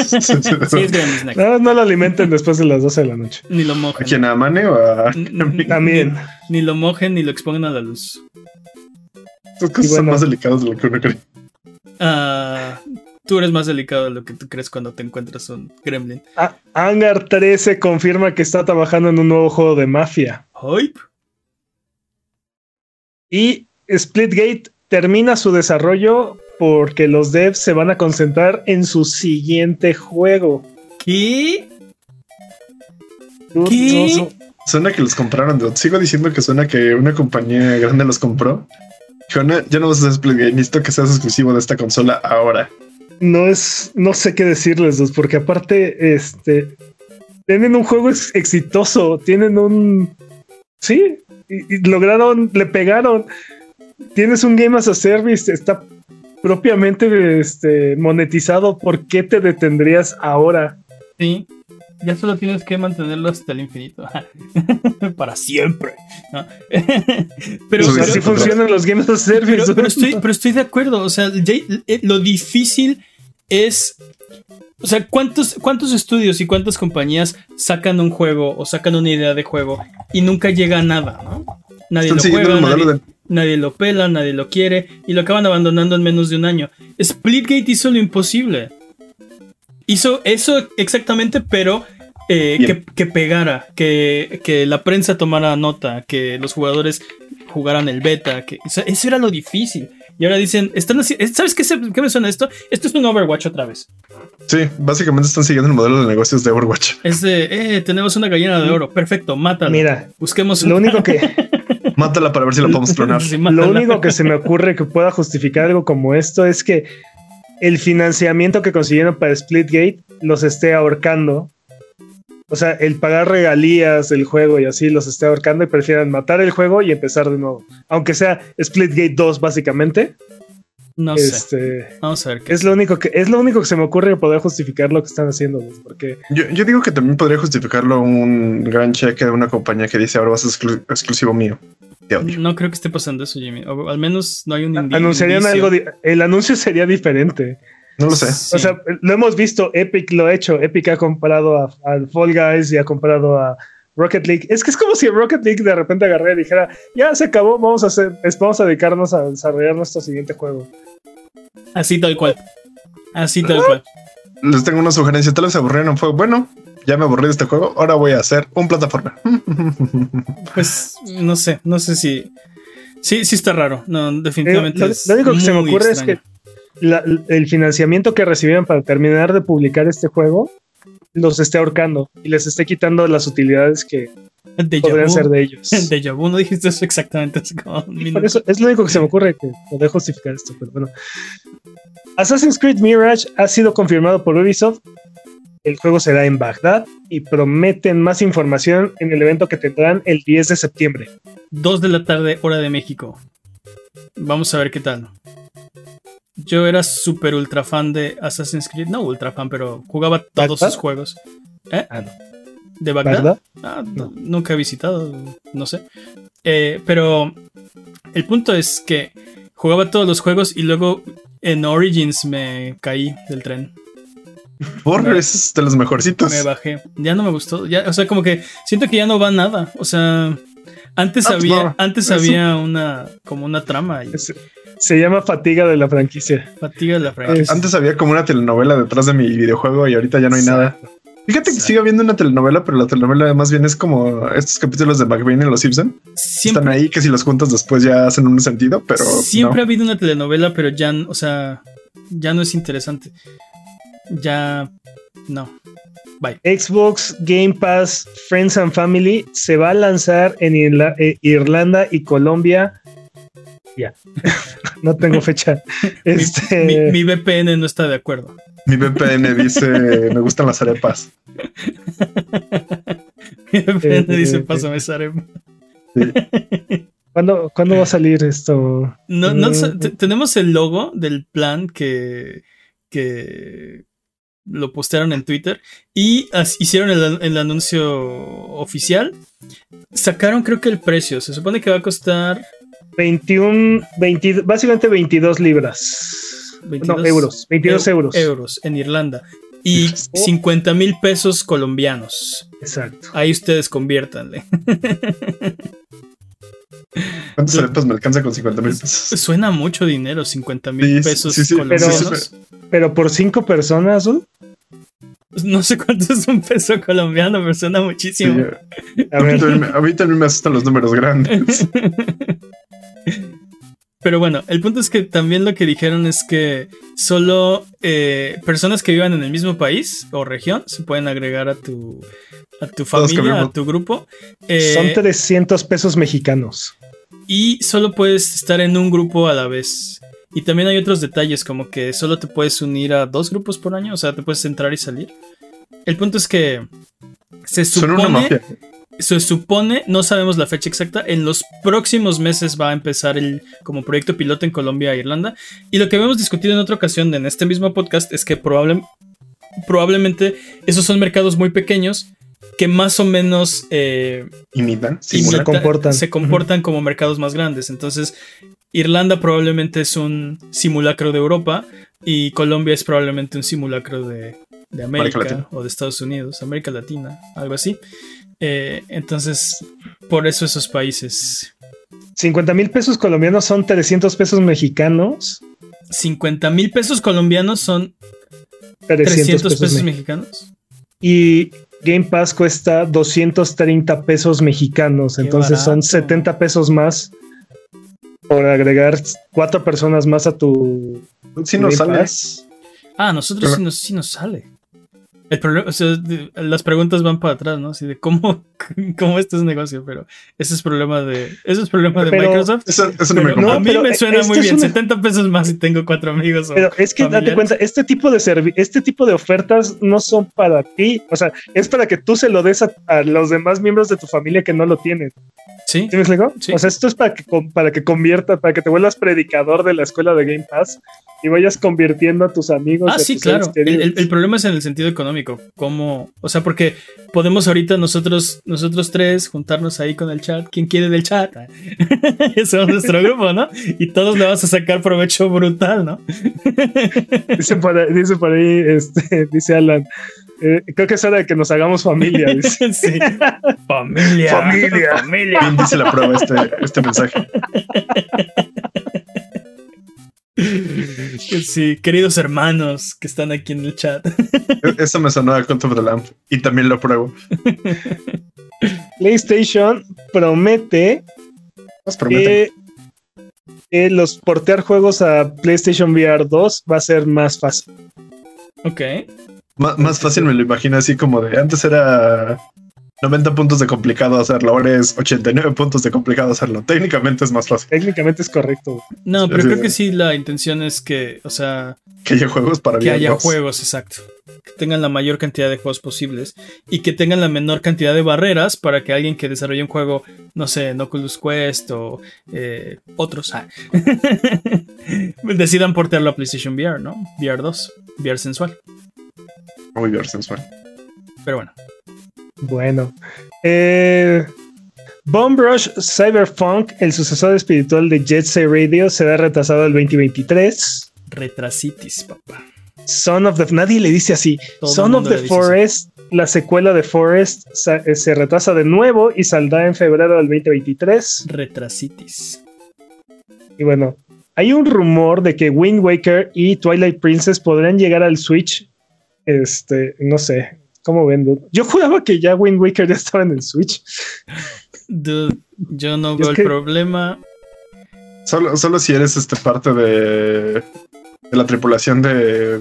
Sí, sí, sí. Sí, es Gremlins Next. No, no lo alimenten después de las 12 de la noche. Ni lo ¿A mojen. quién? ¿A Mane o a.? También. Ni, ni lo mojen ni lo expongan a la luz. Estas cosas Y son bueno. más delicadas de lo que uno cree. Ah, tú eres más delicado de lo que tú crees cuando te encuentras un Gremlin. Ah, Hangar 13 confirma que está trabajando en un nuevo juego de mafia. Hype. Y Splitgate termina su desarrollo porque los devs se van a concentrar en su siguiente juego. ¿Qué? ¿Qué? no, no, Suena que los compraron. dude. Sigo diciendo que suena que una compañía grande los compró. Dijo, no, ya no vas a hacer Splitgate. Necesito que seas exclusivo de esta consola ahora. No es, no sé qué decirles, dos, porque aparte, este, tienen un juego ex- exitoso, tienen un, sí, y, y lograron, le pegaron. Tienes un Game as a Service, está propiamente este, monetizado. ¿Por qué te detendrías ahora? Sí. Ya solo tienes que mantenerlo hasta el infinito. <laughs> Para siempre. ¿no? <laughs> pero, sí, pero- funcionan los Game as a Service. pero, pero estoy, pero estoy de acuerdo. O sea, ya- eh, lo difícil es. O sea, ¿cuántos, ¿cuántos estudios y cuántas compañías sacan un juego o sacan una idea de juego y nunca llega a nada, ¿no? Nadie Están lo juega, de. nadie lo pela, nadie lo quiere y lo acaban abandonando en menos de un año. Splitgate hizo lo imposible. Hizo eso exactamente, pero eh, que, que pegara, que, que la prensa tomara nota, que los jugadores jugaran el beta, que o sea, eso era lo difícil. Y ahora dicen, están haci- ¿sabes qué, se- qué me suena esto? Esto es un Overwatch otra vez. Sí, básicamente están siguiendo el modelo de negocios de Overwatch. Es de, eh, tenemos una gallina de oro, perfecto, mátala. Mira, Busquemos lo único que, <laughs> Mátala para ver si la podemos <laughs> clonar. Sí, lo único que se me ocurre que pueda justificar algo como esto es que el financiamiento que consiguieron para Splitgate los esté ahorcando. O sea, el pagar regalías del juego y así los esté ahorcando y prefieran matar el juego y empezar de nuevo. Aunque sea Splitgate 2, básicamente. No Este, sé. Vamos a ver qué. es lo único que es lo único que se me ocurre poder justificar lo que están haciendo, güey, porque Yo, yo digo que también podría justificarlo un gran cheque de una compañía que dice ahora vas a ser exclu- exclusivo mío. Te odio. No creo que esté pasando eso, Jimmy. O al menos no hay un anunciarían indicio. algo el anuncio sería diferente. No lo sé. Sí. O sea, lo hemos visto, Epic lo ha hecho, Epic ha comprado a, al Fall Guys y ha comprado a Rocket League. Es que es como si Rocket League de repente agarré y dijera, ya se acabó, vamos a hacer, vamos a dedicarnos a desarrollar nuestro siguiente juego. Así tal cual. Así tal cual. Les tengo una sugerencia. Tal vez se aburrieron. Fue bueno. Ya me aburrí de este juego. Ahora voy a hacer un plataforma. <laughs> Pues no sé, no sé si. Sí, sí está raro. No, definitivamente. Eh, lo, es lo único que se me ocurre extraño. es que la- el financiamiento que recibieron para terminar de publicar este juego los esté ahorcando y les esté quitando las utilidades que podrían vu. ser de <laughs> ellos. Déjà vu, no dijiste eso exactamente como minuto. por eso es lo único que se me ocurre que poder justificar esto, pero bueno. Assassin's Creed Mirage ha sido confirmado por Ubisoft. El juego será en Bagdad y prometen más información en el evento que tendrán el 10 de septiembre. Dos de la tarde, hora de México. Vamos a ver qué tal. Yo era súper ultra fan de Assassin's Creed. No ultra fan, pero jugaba todos ¿Bagdad? sus juegos. ¿Eh? Ah, no. ¿De Bagdad? ¿Bagdad? Ah, no, nunca he visitado, no sé. Eh, pero el punto es que jugaba todos los juegos y luego en Origins me caí del tren. Por es de los mejorcitos. Me bajé. Ya no me gustó. Ya, o sea, como que siento que ya no va nada. O sea, antes Ah, pues había, no. antes había una como una trama y Es- se llama Fatiga de la franquicia. fatiga de la franquicia. Antes había como una telenovela detrás de mi videojuego y ahorita ya no hay nada. Fíjate que sigue habiendo una telenovela, pero la telenovela más bien es como estos capítulos de McBain en Los Simpson. Están Siempre, ahí que si los juntas después ya hacen un sentido, pero siempre no. ha habido una telenovela, pero ya, o sea, ya no es interesante. Ya no. Bye. Xbox Game Pass Friends and Family se va a lanzar en Irla- eh, Irlanda y Colombia. Ya, <laughs> no tengo fecha. <laughs> Mi- Este, Mi, mi VPN no está de acuerdo. Mi VPN dice <laughs> me gustan las arepas. Mi VPN Eh, dice eh, pásame esa arepa". ¿cuándo, cuándo va a salir esto? No, no, Mm. tenemos el logo del plan que, que lo postearon en Twitter y hicieron el, el anuncio oficial. Sacaron creo que el precio. Se supone que va a costar 21, 20 básicamente 22 libras. 22 no, euros. 22 eu- euros. euros en Irlanda y 50 mil pesos colombianos. Exacto. Ahí ustedes conviértanle. <laughs> ¿Cuántas arepas me alcanza con 50 mil pesos? Suena mucho dinero, 50 mil Sí, pesos sí, sí, colombianos. Pero por cinco personas, ¿no? No sé cuánto es un peso colombiano, pero suena muchísimo. A a, mí <laughs> también, me- a mí también me asustan los números grandes. <laughs> Pero bueno, el punto es que también lo que dijeron es que solo eh, personas que vivan en el mismo país o región se pueden agregar a tu, a tu familia, a tu grupo. eh, son 300 pesos mexicanos. y solo puedes estar en un grupo a la vez. Y también hay otros detalles, como que solo te puedes unir a dos grupos por año, o sea, te puedes entrar y salir. El punto es que se Son una supone, mafia. se supone, no sabemos la fecha exacta, en los próximos meses va a empezar el como proyecto piloto en Colombia e Irlanda. Y lo que habíamos discutido en otra ocasión en este mismo podcast es que probable- probablemente esos son mercados muy pequeños que más o menos eh, Imitan. Sí, simulan. se comportan. se comportan como mercados más grandes. Entonces, Irlanda probablemente es un simulacro de Europa y Colombia es probablemente un simulacro de, de América o de Estados Unidos, América Latina, algo así. Eh, entonces, por eso esos países. 50 mil pesos colombianos son 300 pesos mexicanos. 50 mil pesos colombianos son 300, 300 pesos, pesos me- mexicanos. Y Game Pass cuesta 230 pesos mexicanos. Qué Entonces son barato. 70 pesos más por agregar cuatro personas más a tu Sí nos Game sale. Pass. Ah, nosotros sí nos, sí nos sale. El problema, o sea, las preguntas van para atrás, ¿no? Así de cómo, <laughs> cómo este es negocio, pero ese es problema de, ese es problema de Microsoft. Eso, eso no Pero me no, a mí me suena muy bien, una- 70 pesos más si tengo cuatro amigos. Pero es que date cuenta, este tipo de servi- este tipo de ofertas no son para ti, o sea, es para que tú se lo des a, a los demás miembros de tu familia que no lo tienen. Sí, ¿Sí me explico? Sí. O sea, esto es para que para que convierta, para que te vuelvas predicador de la escuela de Game Pass y vayas convirtiendo a tus amigos. Ah, y sí, claro. El, el- el problema es en el sentido económico. Cómo, o sea, porque podemos ahorita nosotros, nosotros tres juntarnos ahí con el chat. ¿Quién quiere del chat? <laughs> Ese es nuestro grupo, ¿no? Y todos le vamos a sacar provecho brutal, ¿no? <laughs> Dice por ahí, dice, por ahí, este, <laughs> dice Alan. eh, creo que es hora de que nos hagamos familia. dice. sí. Familia. Familia. Familia. ¿Quién dice la prueba este, este mensaje? Sí, queridos hermanos que están aquí en el chat. E- Eso me sonó a Cult of the Lamp. Y también lo pruebo. PlayStation promete Nos que eh, los portear juegos a PlayStation VR 2 va a ser más fácil. Ok. Má- más fácil me lo imagino así como de antes era 90 puntos de complicado hacerlo, ahora es 89 puntos de complicado hacerlo. Técnicamente es más fácil Técnicamente es correcto. No, pero Sí, creo sí. que sí, la intención es que, o sea, que haya juegos para que haya VR2. juegos, exacto. Que tengan la mayor cantidad de juegos posibles y que tengan la menor cantidad de barreras para que alguien que desarrolle un juego, no sé, en Oculus Quest o eh, otros, ah, <laughs> decidan portearlo a PlayStation VR, ¿no? VR 2, VR sensual. Muy VR sensual. Pero bueno, Bueno. Eh, Bomb Rush Cyberpunk, el sucesor espiritual de Jet Set Radio, será retrasado al 2023. Retrasitis, papá. Son of the. Nadie le dice así. Todo Son of the Forest, la secuela de Forest, eh, se retrasa de nuevo y saldrá en febrero del 2023. Retrasitis. Y bueno, hay un rumor de que Wind Waker y Twilight Princess podrían llegar al Switch. Este, no sé. ¿Cómo ven? dude? Yo juraba que ya Wind Waker ya estaba en el Switch. Dude, yo no Es veo que- el problema. Solo, solo si eres este parte de, de la tripulación de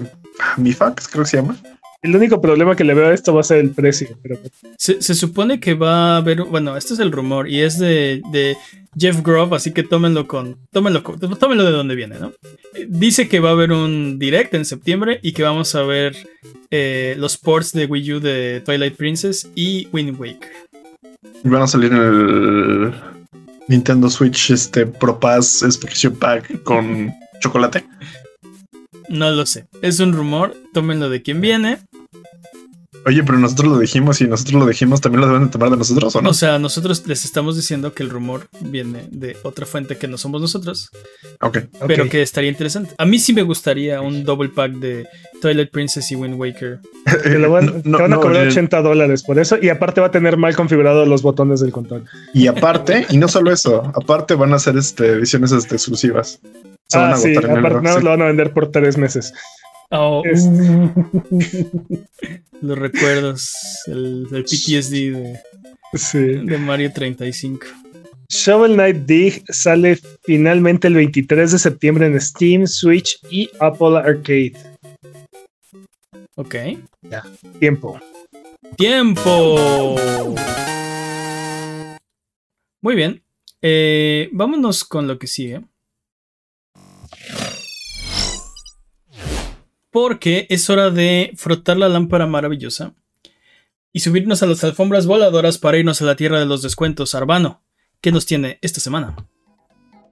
Mifax, creo que se llama. El único problema que le veo a esto va a ser el precio. Pero Se, se supone que va a haber, bueno, este es el rumor y es de, de Jeff Grove, así que tómenlo con, tómenlo, con- tómenlo de donde viene, ¿no? Dice que va a haber un direct en septiembre y que vamos a ver eh, los ports de Wii U de Twilight Princess y Wind Waker. Y van a salir en el Nintendo Switch este Pro Pass Expansion Pack con chocolate. No lo sé, es un rumor, tómenlo de quien viene. Oye, pero nosotros lo dijimos y nosotros lo dijimos, ¿también lo deben de tomar de nosotros o no? O sea, nosotros les estamos diciendo que el rumor viene de otra fuente que no somos nosotros, ok. pero Ok. que estaría interesante. A mí sí me gustaría un double pack de Twilight Princess y Wind Waker. te, lo van, No, te no, a no, cobrar oye, 80 dólares por eso. Y aparte va a tener mal configurados los botones del control. Y aparte, y no solo eso, aparte van a ser este, ediciones este, exclusivas. Se van Ah, a sí, aparte enero, nada más sí. lo van a vender por tres meses. Oh, Es- <laughs> los recuerdos, el, el PTSD de, Sí. de Mario 35. Shovel Knight Dig sale finalmente el 23 de septiembre en Steam, Switch y Apple Arcade. Ok. Tiempo. ¡Tiempo! Muy bien. Eh, vámonos con lo que sigue. Porque es hora de frotar la lámpara maravillosa y subirnos a las alfombras voladoras para irnos a la tierra de los descuentos. Arbano, ¿qué nos tiene esta semana?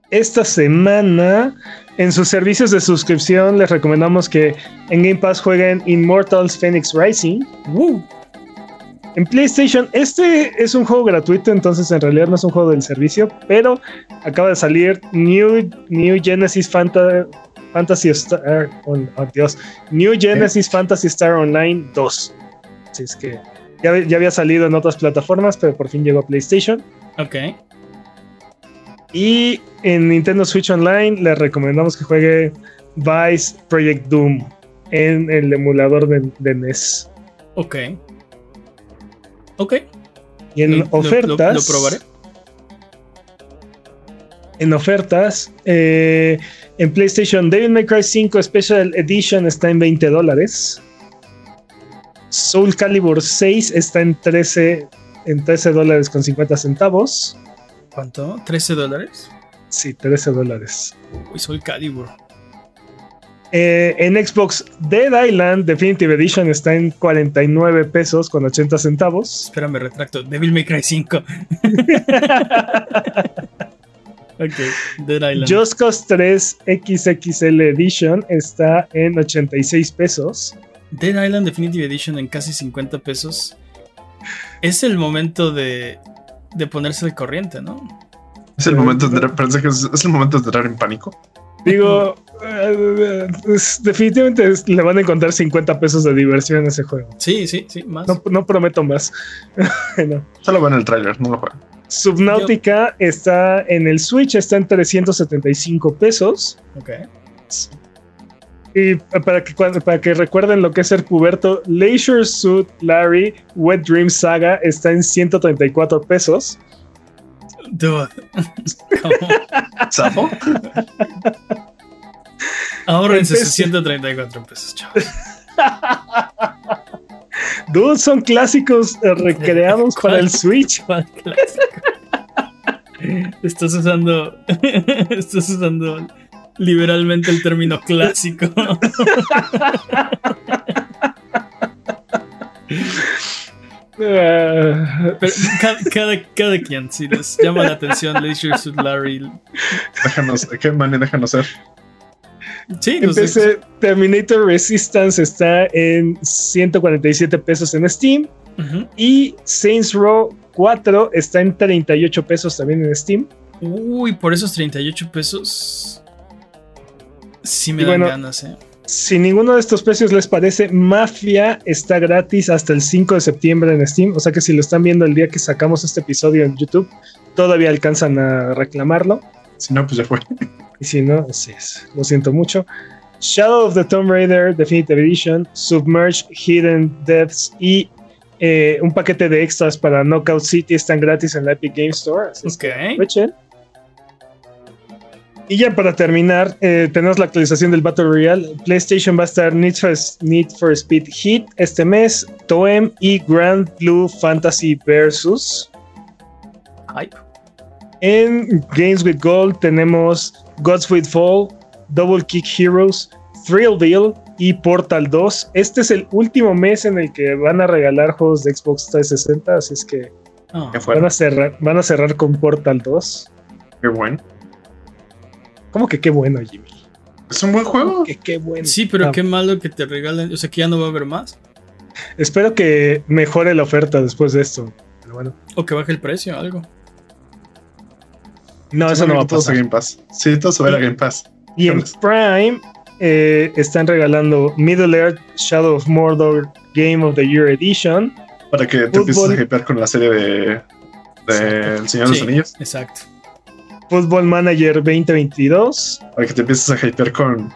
Esta semana, en sus servicios de suscripción, les recomendamos que en Game Pass jueguen Immortals Phoenix Rising. ¡Woo! En PlayStation, este es un juego gratuito, entonces en realidad no es un juego del servicio, pero acaba de salir New, New Genesis Fanta- Fantasy Star. Oh, oh, Dios. New Genesis Fantasy Star Online 2. Así es que ya, ya había salido en otras plataformas, pero por fin llegó a PlayStation. Ok. Y en Nintendo Switch Online les recomendamos que juegue Vice Project Doom en el emulador de, de NES. Ok. Ok. Y en Lo- lo- ofertas. Lo, lo probaré. En ofertas. eh, en PlayStation, Devil May Cry 5 Special Edition está en 20 dólares. Soul Calibur 6 está en 13, en 13 dólares con 50 centavos. ¿Cuánto? ¿13 dólares? Sí, 13 dólares. Uy, Soul Calibur. Eh, en Xbox, Dead Island Definitive Edition está en 49 pesos con 80 centavos. Espérame, retracto. Devil May Cry 5. <laughs> ok, Dead Island. Just Cause 3 XXL Edition está en 86 pesos. Dead Island Definitive Edition en casi 50 pesos. Es el momento de, de ponerse al corriente, ¿no? Es el momento de entrar, parece que es, es el momento de entrar en pánico. Digo, <laughs> eh, es- definitivamente es- le van a encontrar 50 pesos de diversión en ese juego. Sí, sí, sí, más. No, no prometo más. <laughs> No. Solo van el tráiler, no lo juegan. Subnautica está en el Switch, está en 375 pesos. Ok. Y para que, cuando- para que recuerden lo que es ser puberto, Leisure Suit Larry Wet Dream Saga está en 134 pesos. Dude. ¿Cómo? ¿Safo? Ahorrense Empecé- sus 134 pesos, chavos. <laughs> Dude, son clásicos eh, recreados <laughs> para el Switch. <laughs> ¿Cuál clásico? Estás usando. <laughs> Estás usando liberalmente el término clásico. Pero cada, cada, cada quien, si les llama la atención Leisure Suit Larry. Déjanos, ¿qué man? Déjanos ser. Sí, no sé. Empecé, Terminator Resistance está en 147 pesos en Steam. Y Saints Row 4 está en 38 pesos también en Steam. Uy, por esos 38 pesos. Sí me Y dan bueno, ganas, eh. Si ninguno de estos precios les parece, Mafia está gratis hasta el 5 de septiembre en Steam. O sea que si lo están viendo el día que sacamos este episodio en YouTube, todavía alcanzan a reclamarlo. Si no, pues ya fue. Y si no, así es. Lo siento mucho. Shadow of the Tomb Raider Definitive Edition, Submerged Hidden Depths y eh, un paquete de extras para Knockout City están gratis en la Epic Game Store. Así es que. Y ya para terminar, eh, tenemos la actualización del Battle Royale. PlayStation va a estar Need for, Need for Speed Heat este mes, Toem y Grand Blue Fantasy Versus. Hype. En Games with Gold tenemos Gods with Fall, Double Kick Heroes, Thrillville y Portal 2. Este es el último mes en el que van a regalar juegos de Xbox 360, así es que Ah, van a cerrar, van a cerrar con Portal 2. Qué bueno. ¿Cómo que qué bueno, Jimmy? Es un buen juego. Que qué bueno. Sí, pero Ah, qué malo que te regalen. O sea, que ya no va a haber más. Espero que mejore la oferta después de esto. Pero bueno. O que baje el precio, algo. No, eso no va a Todo pasar. Game Pass. Sí, todo se va a a Game Pass. Y en Prime eh, están regalando Middle Earth Shadow of Mordor Game of the Year Edition. Para que te empieces a hypear con la serie de, de El Señor de Sí. los Anillos. Exacto. Football Manager 2022. Para que te empieces a hypear con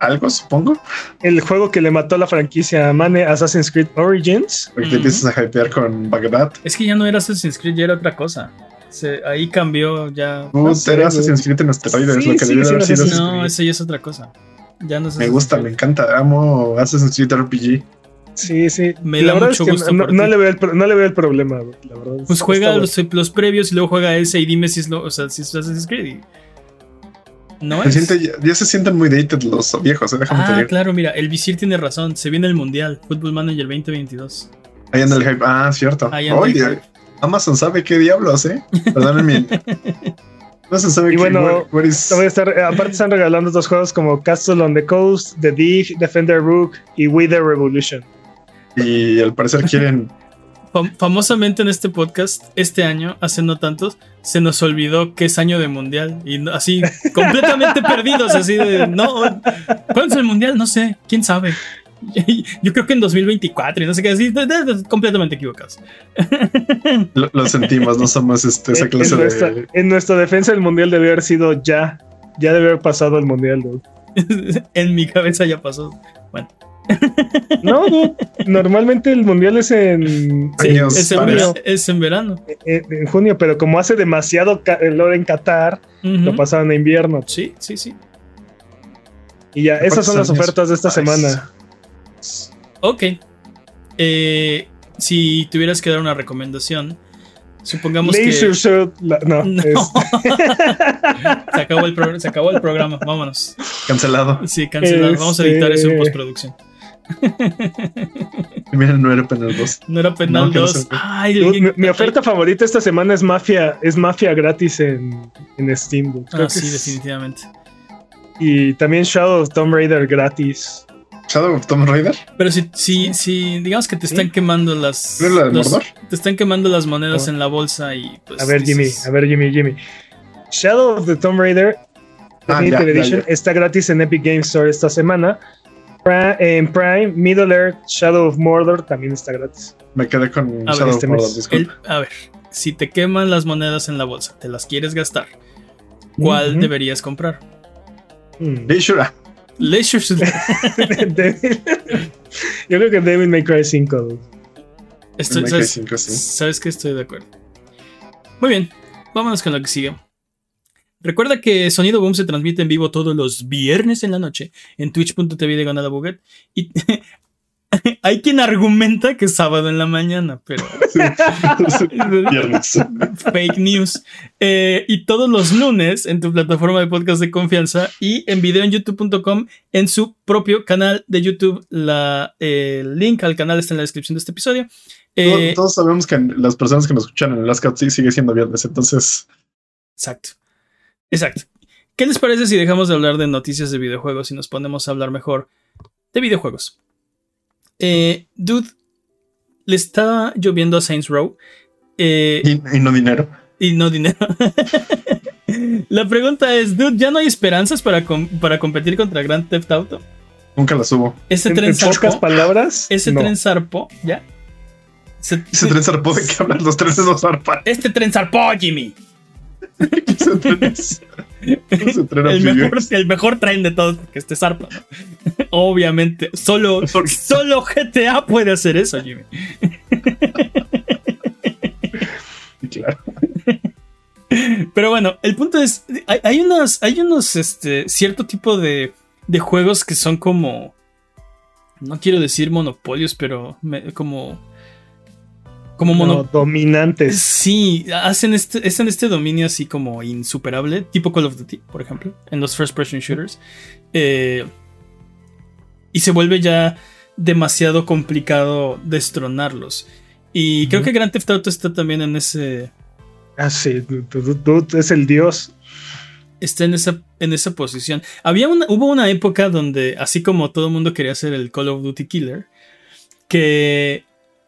algo, supongo. El juego que le mató la franquicia a Mane, Assassin's Creed Origins. Para que te empieces a hypear con Bagdad. Es que ya no era Assassin's Creed, ya era otra cosa. Se- ahí cambió ya. No sé, era. Assassin's Creed en esteroides, Sí, lo que sí, debió sí, sido No, ese ya es otra cosa. Ya no es Me gusta, me encanta. Amo Assassin's Creed RPG. Sí, sí. Me la da mucho es que gusto no, le veo el, pro- no le veo el problema. La verdad. Pues juega bueno. los, los previos y luego juega ese y dime si es lo, o sea, si es Assassin's Creed. y- No Se es. siente, ya, ya se sienten muy dated los viejos, eh, déjame te Ah, claro, mira, el Visir tiene razón. Se viene el Mundial, Football Manager 2022. Ahí anda el hype. Ah, cierto. Ahí anda el hype. Amazon sabe qué diablos, ¿eh? Perdónenme. <laughs> Amazon sabe Y bueno, is- estar, eh, aparte están regalando otros juegos como Castle on the Coast, The Dig, Defender Rook y We the Revolution. Y al parecer quieren. Fam- famosamente en este podcast, este año, hace no tantos, se nos olvidó que es año de mundial. Y así, completamente <laughs> perdidos, así de, no, ¿cuándo es el mundial? No sé, quién sabe. <laughs> Yo creo que en 2024 y no sé qué, así, completamente equivocados. <laughs> Lo, lo sentimos, no somos este, esa En- clase en, nuestra, de. en nuestra defensa el mundial debe haber sido ya. Ya debe haber pasado el mundial, <laughs> en mi cabeza ya pasó. No, dude, normalmente el mundial es en, Sí, Años es, en pares. vera- es en verano. en, en junio, pero como hace demasiado calor en Qatar, lo pasaron a invierno. Sí, sí, sí. Y ya, esas son las años ofertas de esta pares? semana. Ok. Eh, si tuvieras que dar una recomendación, supongamos Laser que. La- no, <laughs> No. es- <laughs> Se acabó, el pro- se acabó el programa, vámonos. Cancelado. Sí, cancelar. Vamos a editar eso en Este- postproducción. <laughs> Mira, no era penal 2. No era penal No, que no 2. se fue. Ay, mi, mi oferta favorita esta semana es Mafia, es Mafia gratis en, en Steam. Ah, sí, es- definitivamente. Y también Shadow of Tomb Raider gratis. Shadow of Tomb Raider. Pero si, si, si digamos que te están quemando las. ¿No es la de los- Mordor? Te están quemando las monedas No. en la bolsa y pues. A ver, Jimmy, a ver, Jimmy, Jimmy. Shadow of the Tomb Raider Ah, Definitive ya, ya, Edition ya. está gratis en Epic Games Store esta semana. Pri- en Prime, Middle Earth, Shadow of Mordor también está gratis. Me quedé con A ver, Shadow este of Mordor, mes. disculpa. el- a ver, si te queman las monedas en la bolsa, te las quieres gastar. ¿Cuál deberías comprar? Mm. Ah, Leisure <laughs> Suit. Yo creo que Devil May Cry 5. dude. Estoy- May ¿sabes, 5, sí. sabes que estoy de acuerdo. Muy bien, vámonos con lo que sigue. Recuerda que Sonido Boom se transmite en vivo todos los viernes en la noche en twitch.tv de Gonada Buget. Y <laughs> <laughs> hay quien argumenta que es sábado en la mañana, pero <laughs> <laughs> Viernes. fake news. Eh, y todos los lunes en tu plataforma de podcast de confianza y en video en youtube.com en su propio canal de YouTube. La, eh, el link al canal está en la descripción de este episodio. Eh, Todos, todos sabemos que las personas que nos escuchan en Alaska sí sigue siendo viernes, entonces Exacto. Exacto. ¿Qué les parece si dejamos de hablar de noticias de videojuegos y nos ponemos a hablar mejor de videojuegos? Eh, dude, le está lloviendo a Saints Row eh, y, y no dinero. y no dinero. <laughs> La pregunta es, dude, ¿ya no hay esperanzas para, com- para competir contra Grand Theft Auto? Nunca la subo. Ese En, tren en pocas zarpó. palabras, Ese no. tren zarpó, ¿ya? Se- Ese tren zarpó de que hablan los trenes no zarpan. este tren zarpó, Jimmy. <laughs> <laughs> El mejor, el mejor tren de todos, porque este zarpa. ¿no? Obviamente, solo, <laughs> solo GTA puede hacer eso, Jimmy. Claro. Pero bueno, el punto es, hay, hay unos, hay unos, este, cierto tipo de, de juegos que son como, no quiero decir monopolios, pero me- como, como mono, No, dominantes. Sí, hacen este, hacen este dominio así como insuperable, tipo Call of Duty, por ejemplo, en los first person shooters. Eh, y se vuelve ya demasiado complicado destronarlos. Y creo que Grand Theft Auto está también en ese. Ah, sí, dude, dude, dude, es el dios. Está en esa, en esa posición. Había una, hubo una época donde, así como todo el mundo quería ser el Call of Duty Killer, que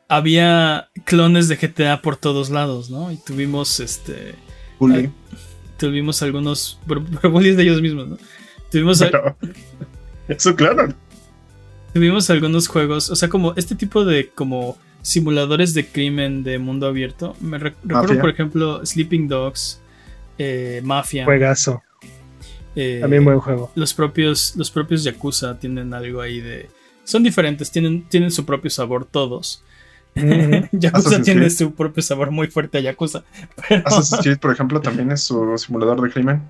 había clones de GTA por todos lados, ¿no? Y tuvimos este. Bully. tuvimos algunos pero- pero <laughs> bullies de ellos mismos, ¿no? Tuvimos, Pero- Eso, claro. tuvimos algunos juegos, o sea, como este tipo de como simuladores de crimen de mundo abierto. Me re- recuerdo, por ejemplo, Sleeping Dogs, eh, Mafia. Juegazo. eh, También buen juego. los propios, los propios Yakuza tienen algo ahí de. Son diferentes, tienen, tienen su propio sabor todos. <laughs> Yakuza tiene su propio sabor muy fuerte a Yakuza. <laughs> Pero, Assassin's Creed, por ejemplo, también es su simulador de crimen.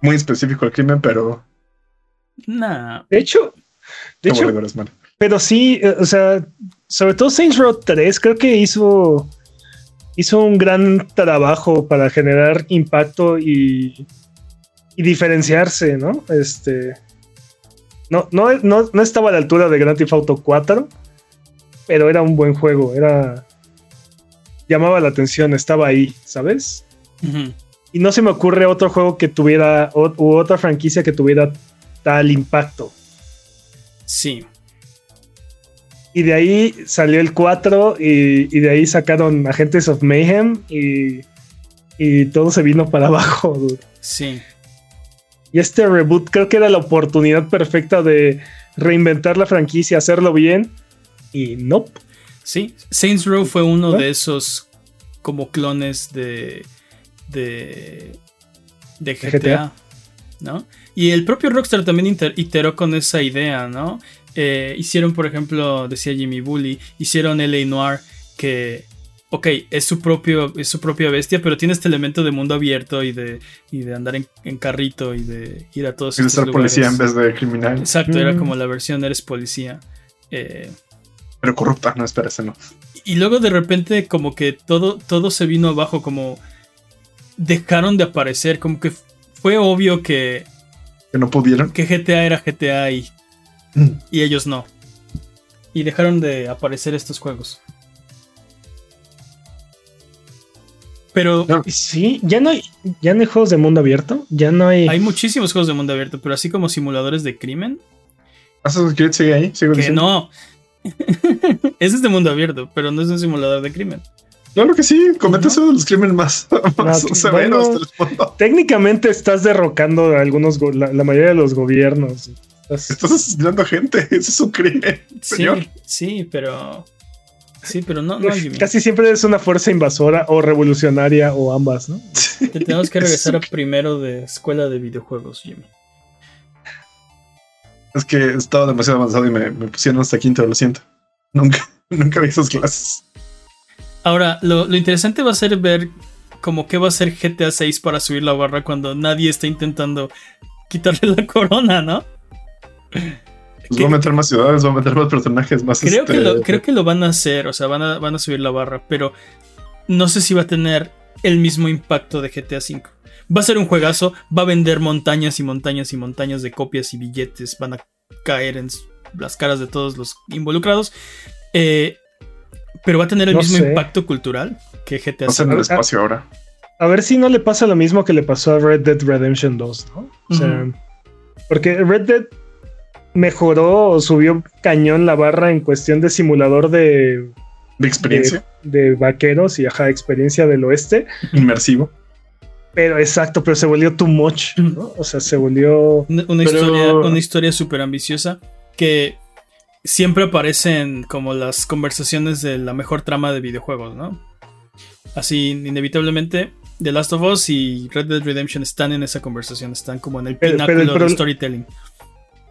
Muy específico el crimen, pero nah, De hecho, de hecho, pero sí, eh, o sea, sobre todo Saints Row 3 creo que hizo hizo un gran trabajo para generar impacto y, y diferenciarse, ¿no? Este no, no, no, no estaba a la altura de Grand Theft Auto 4, pero era un buen juego, era llamaba la atención, estaba ahí, ¿sabes? Y no se me ocurre otro juego que tuviera, o, u otra franquicia que tuviera tal impacto. sí. Y de ahí salió el 4 y, y de ahí sacaron Agentes of Mayhem y, y todo se vino para <laughs> abajo. dude. Sí. Y este reboot creo que era la oportunidad perfecta de reinventar la franquicia, hacerlo bien. Y no. Sí, Saints Row fue uno ¿No? de esos como clones de de de GTA, GTA. ¿no? Y el propio Rockstar también inter- iteró con esa idea, ¿no? Eh, hicieron, por ejemplo, decía Jimmy Bully, hicieron LA Noir que ok, es su propio es su propia bestia, pero tiene este elemento de mundo abierto y de y de andar en, en carrito y de ir a todos Es de ser policía en vez de criminal. Exacto, era Mm. como la versión eres policía. Eh, Pero corrupta, no, espera, no. Y luego de repente como que todo, todo se vino abajo, como dejaron de aparecer, como que fue obvio que, Que no pudieron. que GTA era GTA y, y ellos no. Y dejaron de aparecer estos juegos. Pero No. Sí, ya no hay, ya no hay juegos de mundo abierto, ya no hay. hay muchísimos juegos de mundo abierto, pero así como simuladores de crimen, Assassin's Creed sigue ahí, sigo que diciendo. no. Ese es de mundo abierto, pero no es un simulador de crimen. Claro que sí, cometes ¿No? uno de los crímenes más, <laughs> más No, severos bueno. del mundo. Técnicamente estás derrocando a algunos, la, la mayoría de los gobiernos. Estás- Estás asesinando gente, <laughs> ese es un crimen. Sí, Señor. sí, pero. Sí, pero no, no, Jimmy. casi siempre es una fuerza invasora o revolucionaria o ambas, ¿no? Te tenemos que <laughs> regresar a primero de escuela de videojuegos, Jimmy. Es que estaba demasiado avanzado y me, me pusieron hasta quinto, lo siento. Nunca, <laughs> nunca vi esas clases. Ahora, lo, lo interesante va a ser ver como qué va a ser GTA 6 para subir la barra cuando nadie está intentando quitarle la <laughs> corona, ¿no? Pues voy a meter más ciudades, voy a meter más personajes, más Creo, este, que lo, creo que lo van a hacer, o sea, van a, van a subir la barra, pero no sé si va a tener el mismo impacto de GTA V. Va a ser un juegazo, va a vender montañas y montañas y montañas de copias y billetes, van a caer en las caras de todos los involucrados, eh, pero va a tener el No mismo sé. impacto cultural que GTA V. en el espacio ahora. A ver si no le pasa lo mismo que le pasó a Red Dead Redemption 2, ¿no? O sea, porque Red Dead mejoró o subió cañón la barra en cuestión de simulador de, De experiencia, de vaqueros y ajá, experiencia del oeste. inmersivo. Pero exacto, pero se volvió too much, ¿no? O sea, se volvió. Una, una Pero- historia, una historia súper ambiciosa que siempre aparece en como las conversaciones de la mejor trama de videojuegos, ¿no? Así, inevitablemente, The Last of Us y Red Dead Redemption están en esa conversación, están como en el Pero- pero pináculo el del pro- storytelling.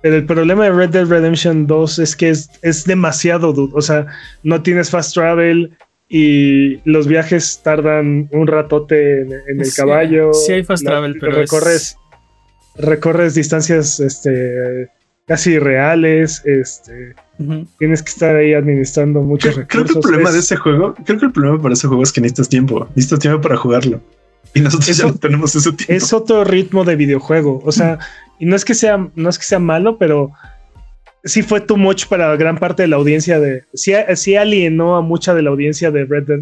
Pero el problema de Red Dead Redemption 2 es que es, es demasiado, dude. O sea, no tienes fast travel y los viajes tardan un ratote en, en el Sí, caballo. sí hay fast La- travel, pero recorres, recorres distancias este, casi reales. Este, tienes que estar ahí administrando muchos Creo, creo recursos. que el problema Es- de ese juego, creo que el problema para ese juego es que necesitas tiempo. Necesitas tiempo para jugarlo. Y nosotros Eso- ya no tenemos ese tiempo. es otro ritmo de videojuego. O sea, y no es que sea, no es que sea malo, pero sí fue too much para gran parte de la audiencia de. Sí, sí alienó a mucha de la audiencia de Red Dead,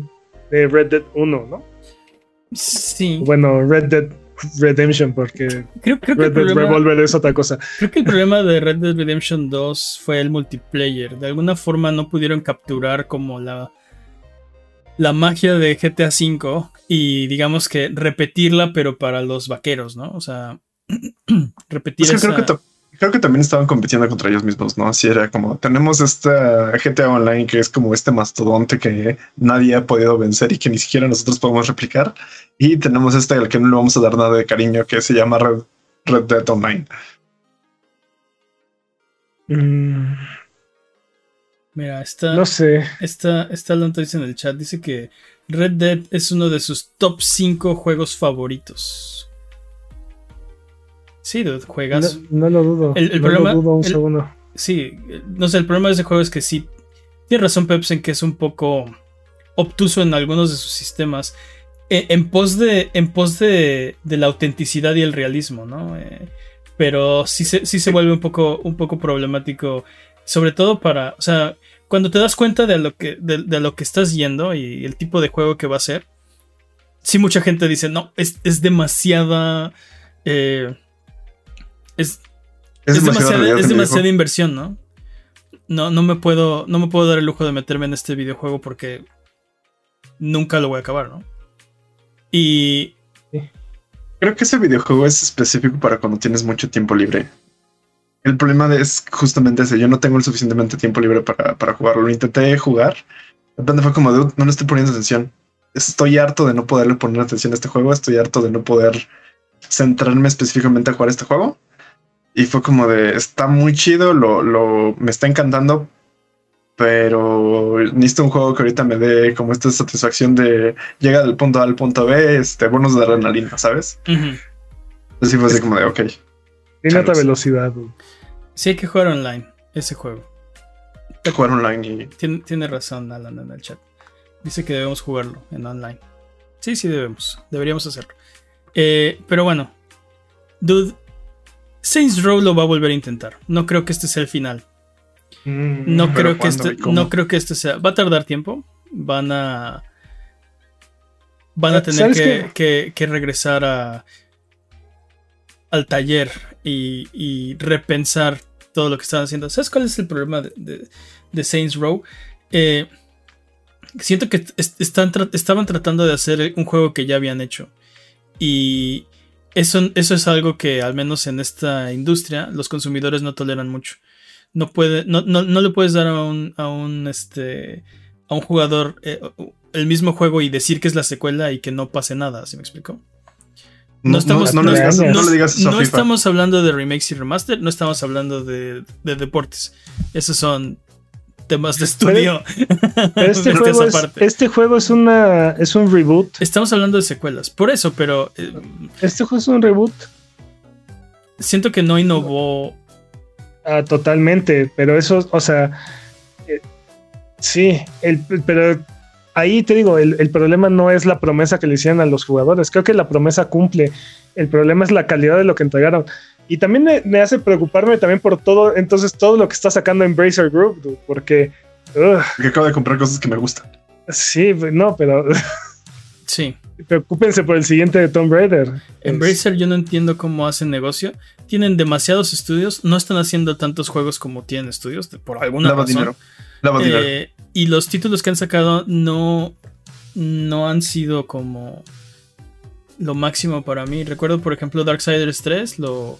de Red Dead 1, ¿no? Sí, Bueno, Red Dead Redemption, porque creo, creo que el Red Dead problema, Revolver es otra cosa. Creo que el problema de Red Dead Redemption 2 fue el multiplayer. De alguna forma no pudieron capturar como la, la magia de GTA V y digamos que repetirla, pero para los vaqueros, ¿no? O sea, <clears throat> repetir Es que creo, esa- que creo que también estaban compitiendo contra ellos mismos, ¿no? Así era como, tenemos esta GTA Online que es como este mastodonte que nadie ha podido vencer y que ni siquiera nosotros podemos replicar. Y tenemos este al que no le vamos a dar nada de cariño que se llama Red, Red Dead Online. Mm, Mira, está, no sé. está, está dice en el chat, dice que Red Dead es uno de sus top 5 juegos favoritos. Sí, dude, juegas. no lo dudo. El- el no problema- lo dudo un el- segundo. Sí, no sé, el problema de ese juego es que sí. Tiene razón Peps en que es un poco obtuso en algunos de sus sistemas. eh, En, pos de. En pos de, de la autenticidad y el realismo, ¿no? Eh, pero sí se, sí se vuelve un poco, un poco problemático. Sobre todo para. O sea, cuando te das cuenta de lo que, de, de lo que estás yendo y el tipo de juego que va a ser. Sí, mucha gente dice, no, es, es demasiada. eh, es, Es, demasiada, es inversión, ¿no? No, no me puedo. No me puedo dar el lujo de meterme en este videojuego porque nunca lo voy a acabar, ¿no? Y. Creo que ese videojuego es específico para cuando tienes mucho tiempo libre. El problema es justamente ese. Yo no tengo el suficientemente tiempo libre para, para jugarlo. Lo intenté jugar. De repente fue como, "Dude, no le estoy poniendo atención. Estoy harto de no poderle poner atención a este juego. Estoy harto de no poder centrarme específicamente a jugar este juego. Y fue como de, está muy chido, lo, lo, me está encantando, pero necesito un juego que ahorita me dé como esta satisfacción de llega del punto A al punto B, este, bonos de adrenalina, ¿sabes? ujú. Así fue así como de, ok. Tiene alta velocidad. Sí hay que jugar online ese juego. de jugar online. Y... Tiene, tiene razón Alan en el chat. Dice que debemos jugarlo en online. Sí, sí debemos. Deberíamos hacerlo. Eh, pero bueno. Dude. Saints Row lo va a volver a intentar. No creo que este sea el final. Mm, No creo que ¿cuándo este. No creo que este sea. Va a tardar tiempo. Van a. Van a Ah, tener ¿sabes que, que- que regresar a. al taller y, y repensar todo lo que estaban haciendo. ¿Sabes cuál es el problema de, de- de Saints Row? Eh, siento que est- están tra- estaban tratando de hacer un juego que ya habían hecho. Y eso, eso es algo que, al menos en esta industria, los consumidores no toleran mucho. No, puede, no, no, no le puedes dar a un, a un, este, a un jugador eh, el mismo juego y decir que es la secuela y que no pase nada. ¿Sí me explico? No, estamos, no, no- le le digas eso a estamos hablando de remakes y remaster, no estamos hablando de, de deportes. Esos son temas de estudio. <laughs> Pero este, <laughs> juego es este juego es una es un reboot. Estamos hablando de secuelas. Por eso, pero eh, Este juego es un reboot. siento que no innovó. Ah, totalmente, pero eso, o sea, eh, sí, el, pero ahí te digo, el, el problema no es la promesa que le hicieron a los jugadores, creo que la promesa cumple, el problema es la calidad de lo que entregaron. Y también me, me hace preocuparme también por todo, entonces todo lo que está sacando Embracer Group, dude, porque, ugh, Que acabo de comprar cosas que me gustan. sí, no, pero <laughs> Sí. preocúpense por el siguiente de Tomb Raider. Embracer, yo no entiendo cómo hacen negocio. Tienen demasiados estudios, no están haciendo tantos juegos como tienen estudios, por alguna Lava razón. dinero. Lava dinero. Eh, y los títulos que han sacado no, no han sido como lo máximo para mí. Recuerdo, por ejemplo, Darksiders 3, lo,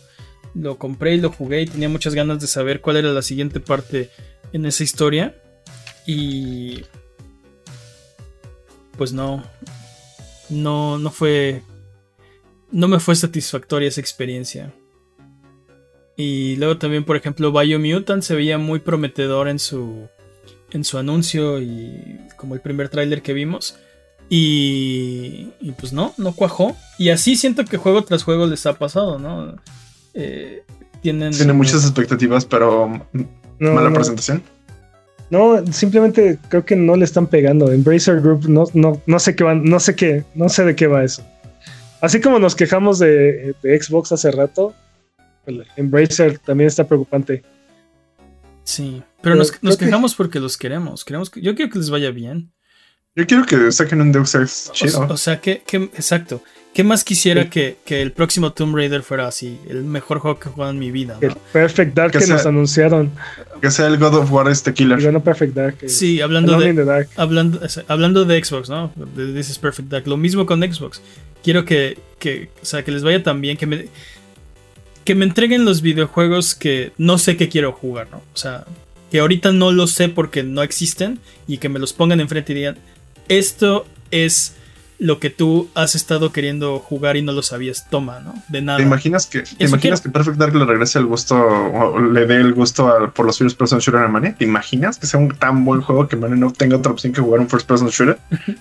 lo compré y lo jugué y tenía muchas ganas de saber cuál era la siguiente parte en esa historia. Y pues no, no, no fue, no me fue satisfactoria esa experiencia. Y luego también, por ejemplo, Biomutant se veía muy prometedor en su, en su anuncio y como el primer tráiler que vimos. Y, y pues no, no cuajó. Y así siento que juego tras juego les ha pasado, ¿no? Eh, tienen... Tiene muchas expectativas, pero No, mala no. presentación. No, simplemente creo que no le están pegando. Embracer Group no, no, no sé qué van, no sé qué, no sé de qué va eso. Así como nos quejamos de, de Xbox hace rato, el Embracer también está preocupante. Sí, pero Pero nos, nos que- quejamos porque los queremos. queremos que, yo quiero que les vaya bien. Yo quiero que saquen un Deus Ex O, chido. o sea, que, que- exacto. ¿Qué más quisiera Sí. que, que el próximo Tomb Raider fuera así? El mejor juego que he jugado en mi vida. ¿no? El Perfect Dark Que que, sea- nos anunciaron. que sea el God of War este killer. Digo, no Perfect Dark. eh, Sí, hablando de, Dark. hablando, hablando de Xbox, ¿no? De This is Perfect Dark. Lo mismo con Xbox. Quiero que, que, o sea, que les vaya tan bien, que me, que me entreguen los videojuegos que no sé qué quiero jugar, ¿no? O sea, que ahorita no lo sé porque no existen y que me los pongan enfrente y digan, esto es lo que tú has estado queriendo jugar y no lo sabías. Toma, ¿no? De nada. ¿Te imaginas que, te imaginas que Perfect Dark le regrese el gusto o le dé el gusto a- por los first person shooter a Mane? ¿Te imaginas que sea un tan buen juego que Mane no tenga otra opción que jugar un first person shooter? <laughs>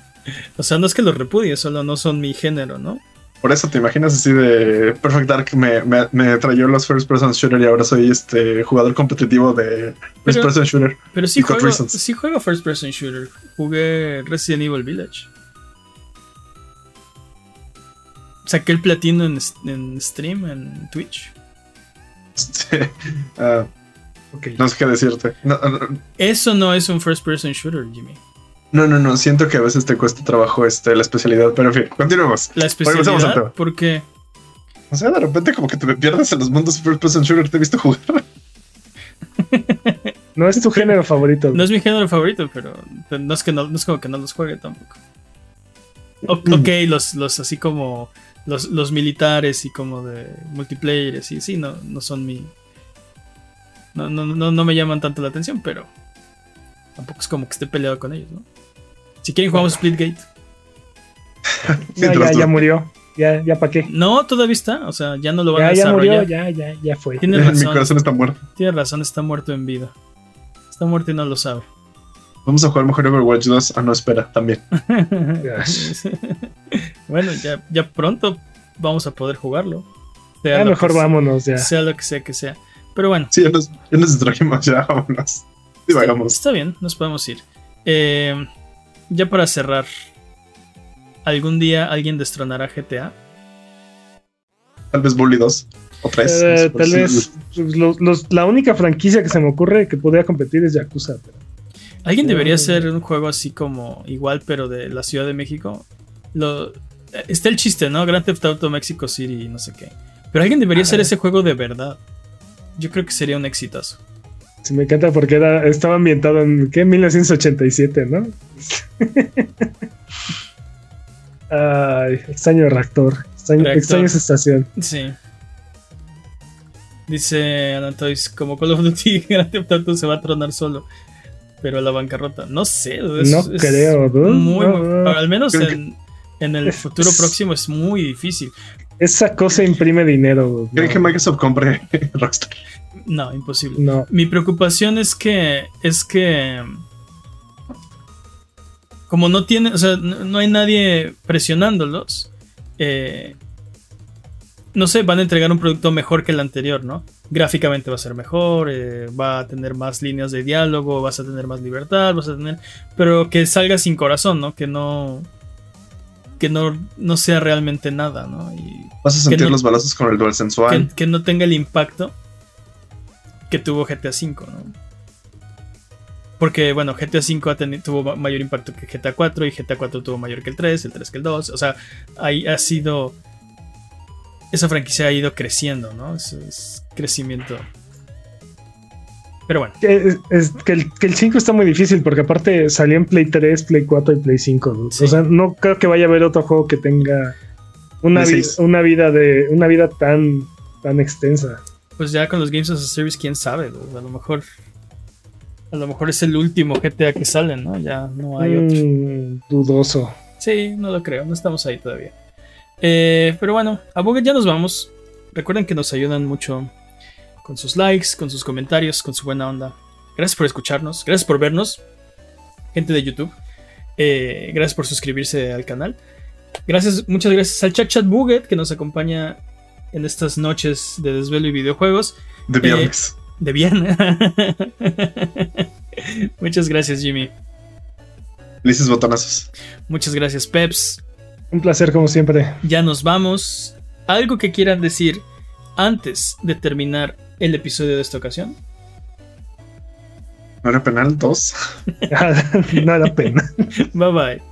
O sea, no es que los repudie, solo no son mi género, ¿no? Por eso te imaginas así de Perfect Dark me, me, me trayó los first person shooter y ahora soy este jugador competitivo de first person shooter. Pero sí juego, sí juego First Person Shooter. Jugué Resident Evil Village. Saqué el platino en, en stream, en Twitch. Este, ah, Ok. no sé qué decirte. No, no, Eso no es un First Person Shooter, Jimmy. no, no, no, siento que a veces te cuesta trabajo este, la especialidad, pero en fin, continuemos. La especialidad, tema. porque O sea, de repente como que te pierdes en los mundos de first person shooter, te he visto jugar. <laughs> No es tu género favorito. no es mi género favorito, pero no es, que no, no es como que no los juegue tampoco. O- <clears throat> ok, los, los así como los, los militares y como de multiplayer, y sí, no, no son mi... No, no, no, no me llaman tanto la atención, pero tampoco es como que esté peleado con ellos, ¿no? Si quieren jugamos Splitgate. <laughs> No, ya, ya murió. Ya, ya para qué. No, todavía está, o sea, ya no lo van Ya, a ya murió, desarrollar. ya, ya, ya fue. Tiene Mi razón, corazón está muerto. tiene razón, está muerto en vida. Está muerto y no lo sabe. Vamos a jugar mejor Overwatch 2. Ah, no, espera, también. <laughs> <laughs> bueno, ya, ya pronto vamos a poder jugarlo. Sea Ya lo mejor que sea- vámonos ya. Sea lo que sea que sea. Pero bueno, Sí, ya nos, ya nos distrajimos, ya vámonos. Divagamos. Está bien, nos podemos ir. Eh, ya para cerrar, ¿algún día alguien destronará GTA? Tal vez Bully 2 o 3. Eh, tal vez pues, los- los- la única franquicia que se me ocurre que podría competir es Yakuza. pero- ¿Alguien debería Mm. hacer un juego así como igual, pero de la Ciudad de México? Lo, eh, está el chiste, ¿no? Grand Theft Auto Mexico City y no sé qué. Pero alguien debería hacer ese juego de verdad. Yo creo que sería un exitazo. Sí, me encanta porque era, estaba ambientado en ¿qué? 1987, ¿no? <laughs> Ay, extraño reactor. Extraño, Reactor. extraño esa estación. Sí. Dice Anatois, como Call of Duty, <laughs> Grand Theft Auto se va a tronar solo. Pero a la bancarrota. No sé. es- No es creo, dude. muy- No, no. Al menos Creo que- en, el futuro próximo es muy difícil. Esa cosa imprime dinero. ¿Creen no. que Microsoft compre <laughs> Rockstar? No, imposible. No. Mi preocupación es que. Es que. Como no tiene. O sea, no, no hay nadie presionándolos. eh, no sé, van a entregar un producto mejor que el anterior, ¿no? Gráficamente va a ser mejor, eh, va a tener más líneas de diálogo, vas a tener más libertad, vas a tener. Pero que salga sin corazón, ¿no? Que no. Que no, no sea realmente nada, ¿no? Y Vas a sentir no- los balazos con el dual sensual. que no tenga el impacto que tuvo GTA V, ¿no? Porque, bueno, GTA V tuvo ma- mayor impacto que GTA 4 y GTA 4 tuvo mayor que el 3, el 3 que el 2. O sea, ahí ha sido. Esa franquicia ha ido creciendo, ¿no? Es, es crecimiento. Pero bueno, Que, es- es que, el, que el 5 está muy difícil porque aparte salió en Play 3, Play 4 y Play 5. dude. Sí. O sea, no creo que vaya a haber otro juego que tenga una, vi- una vida de una vida tan tan extensa. pues ya con los Games as a Service, quién sabe. ¿no? A lo mejor. A lo mejor es el último GTA que sale, ¿no? Ya no hay otro. Mm, dudoso. Sí, no lo creo, no estamos ahí todavía. Eh, pero bueno, a Buget ya nos vamos. Recuerden que nos ayudan mucho con sus likes, con sus comentarios, con su buena onda. Gracias por escucharnos, gracias por vernos, gente de YouTube. Eh, gracias por suscribirse al canal. Gracias, muchas gracias al Chat Chat Buget que nos acompaña en estas noches de desvelo y videojuegos De viernes. de viernes. <laughs> muchas gracias, Jimmy. Felices botonazos. Muchas gracias, Peps. Un placer como siempre. ya nos vamos. ¿Algo que quieran decir antes de terminar el episodio de esta ocasión? ¿No era penal? ¿Dos? <laughs> <laughs> no era pena. Bye bye.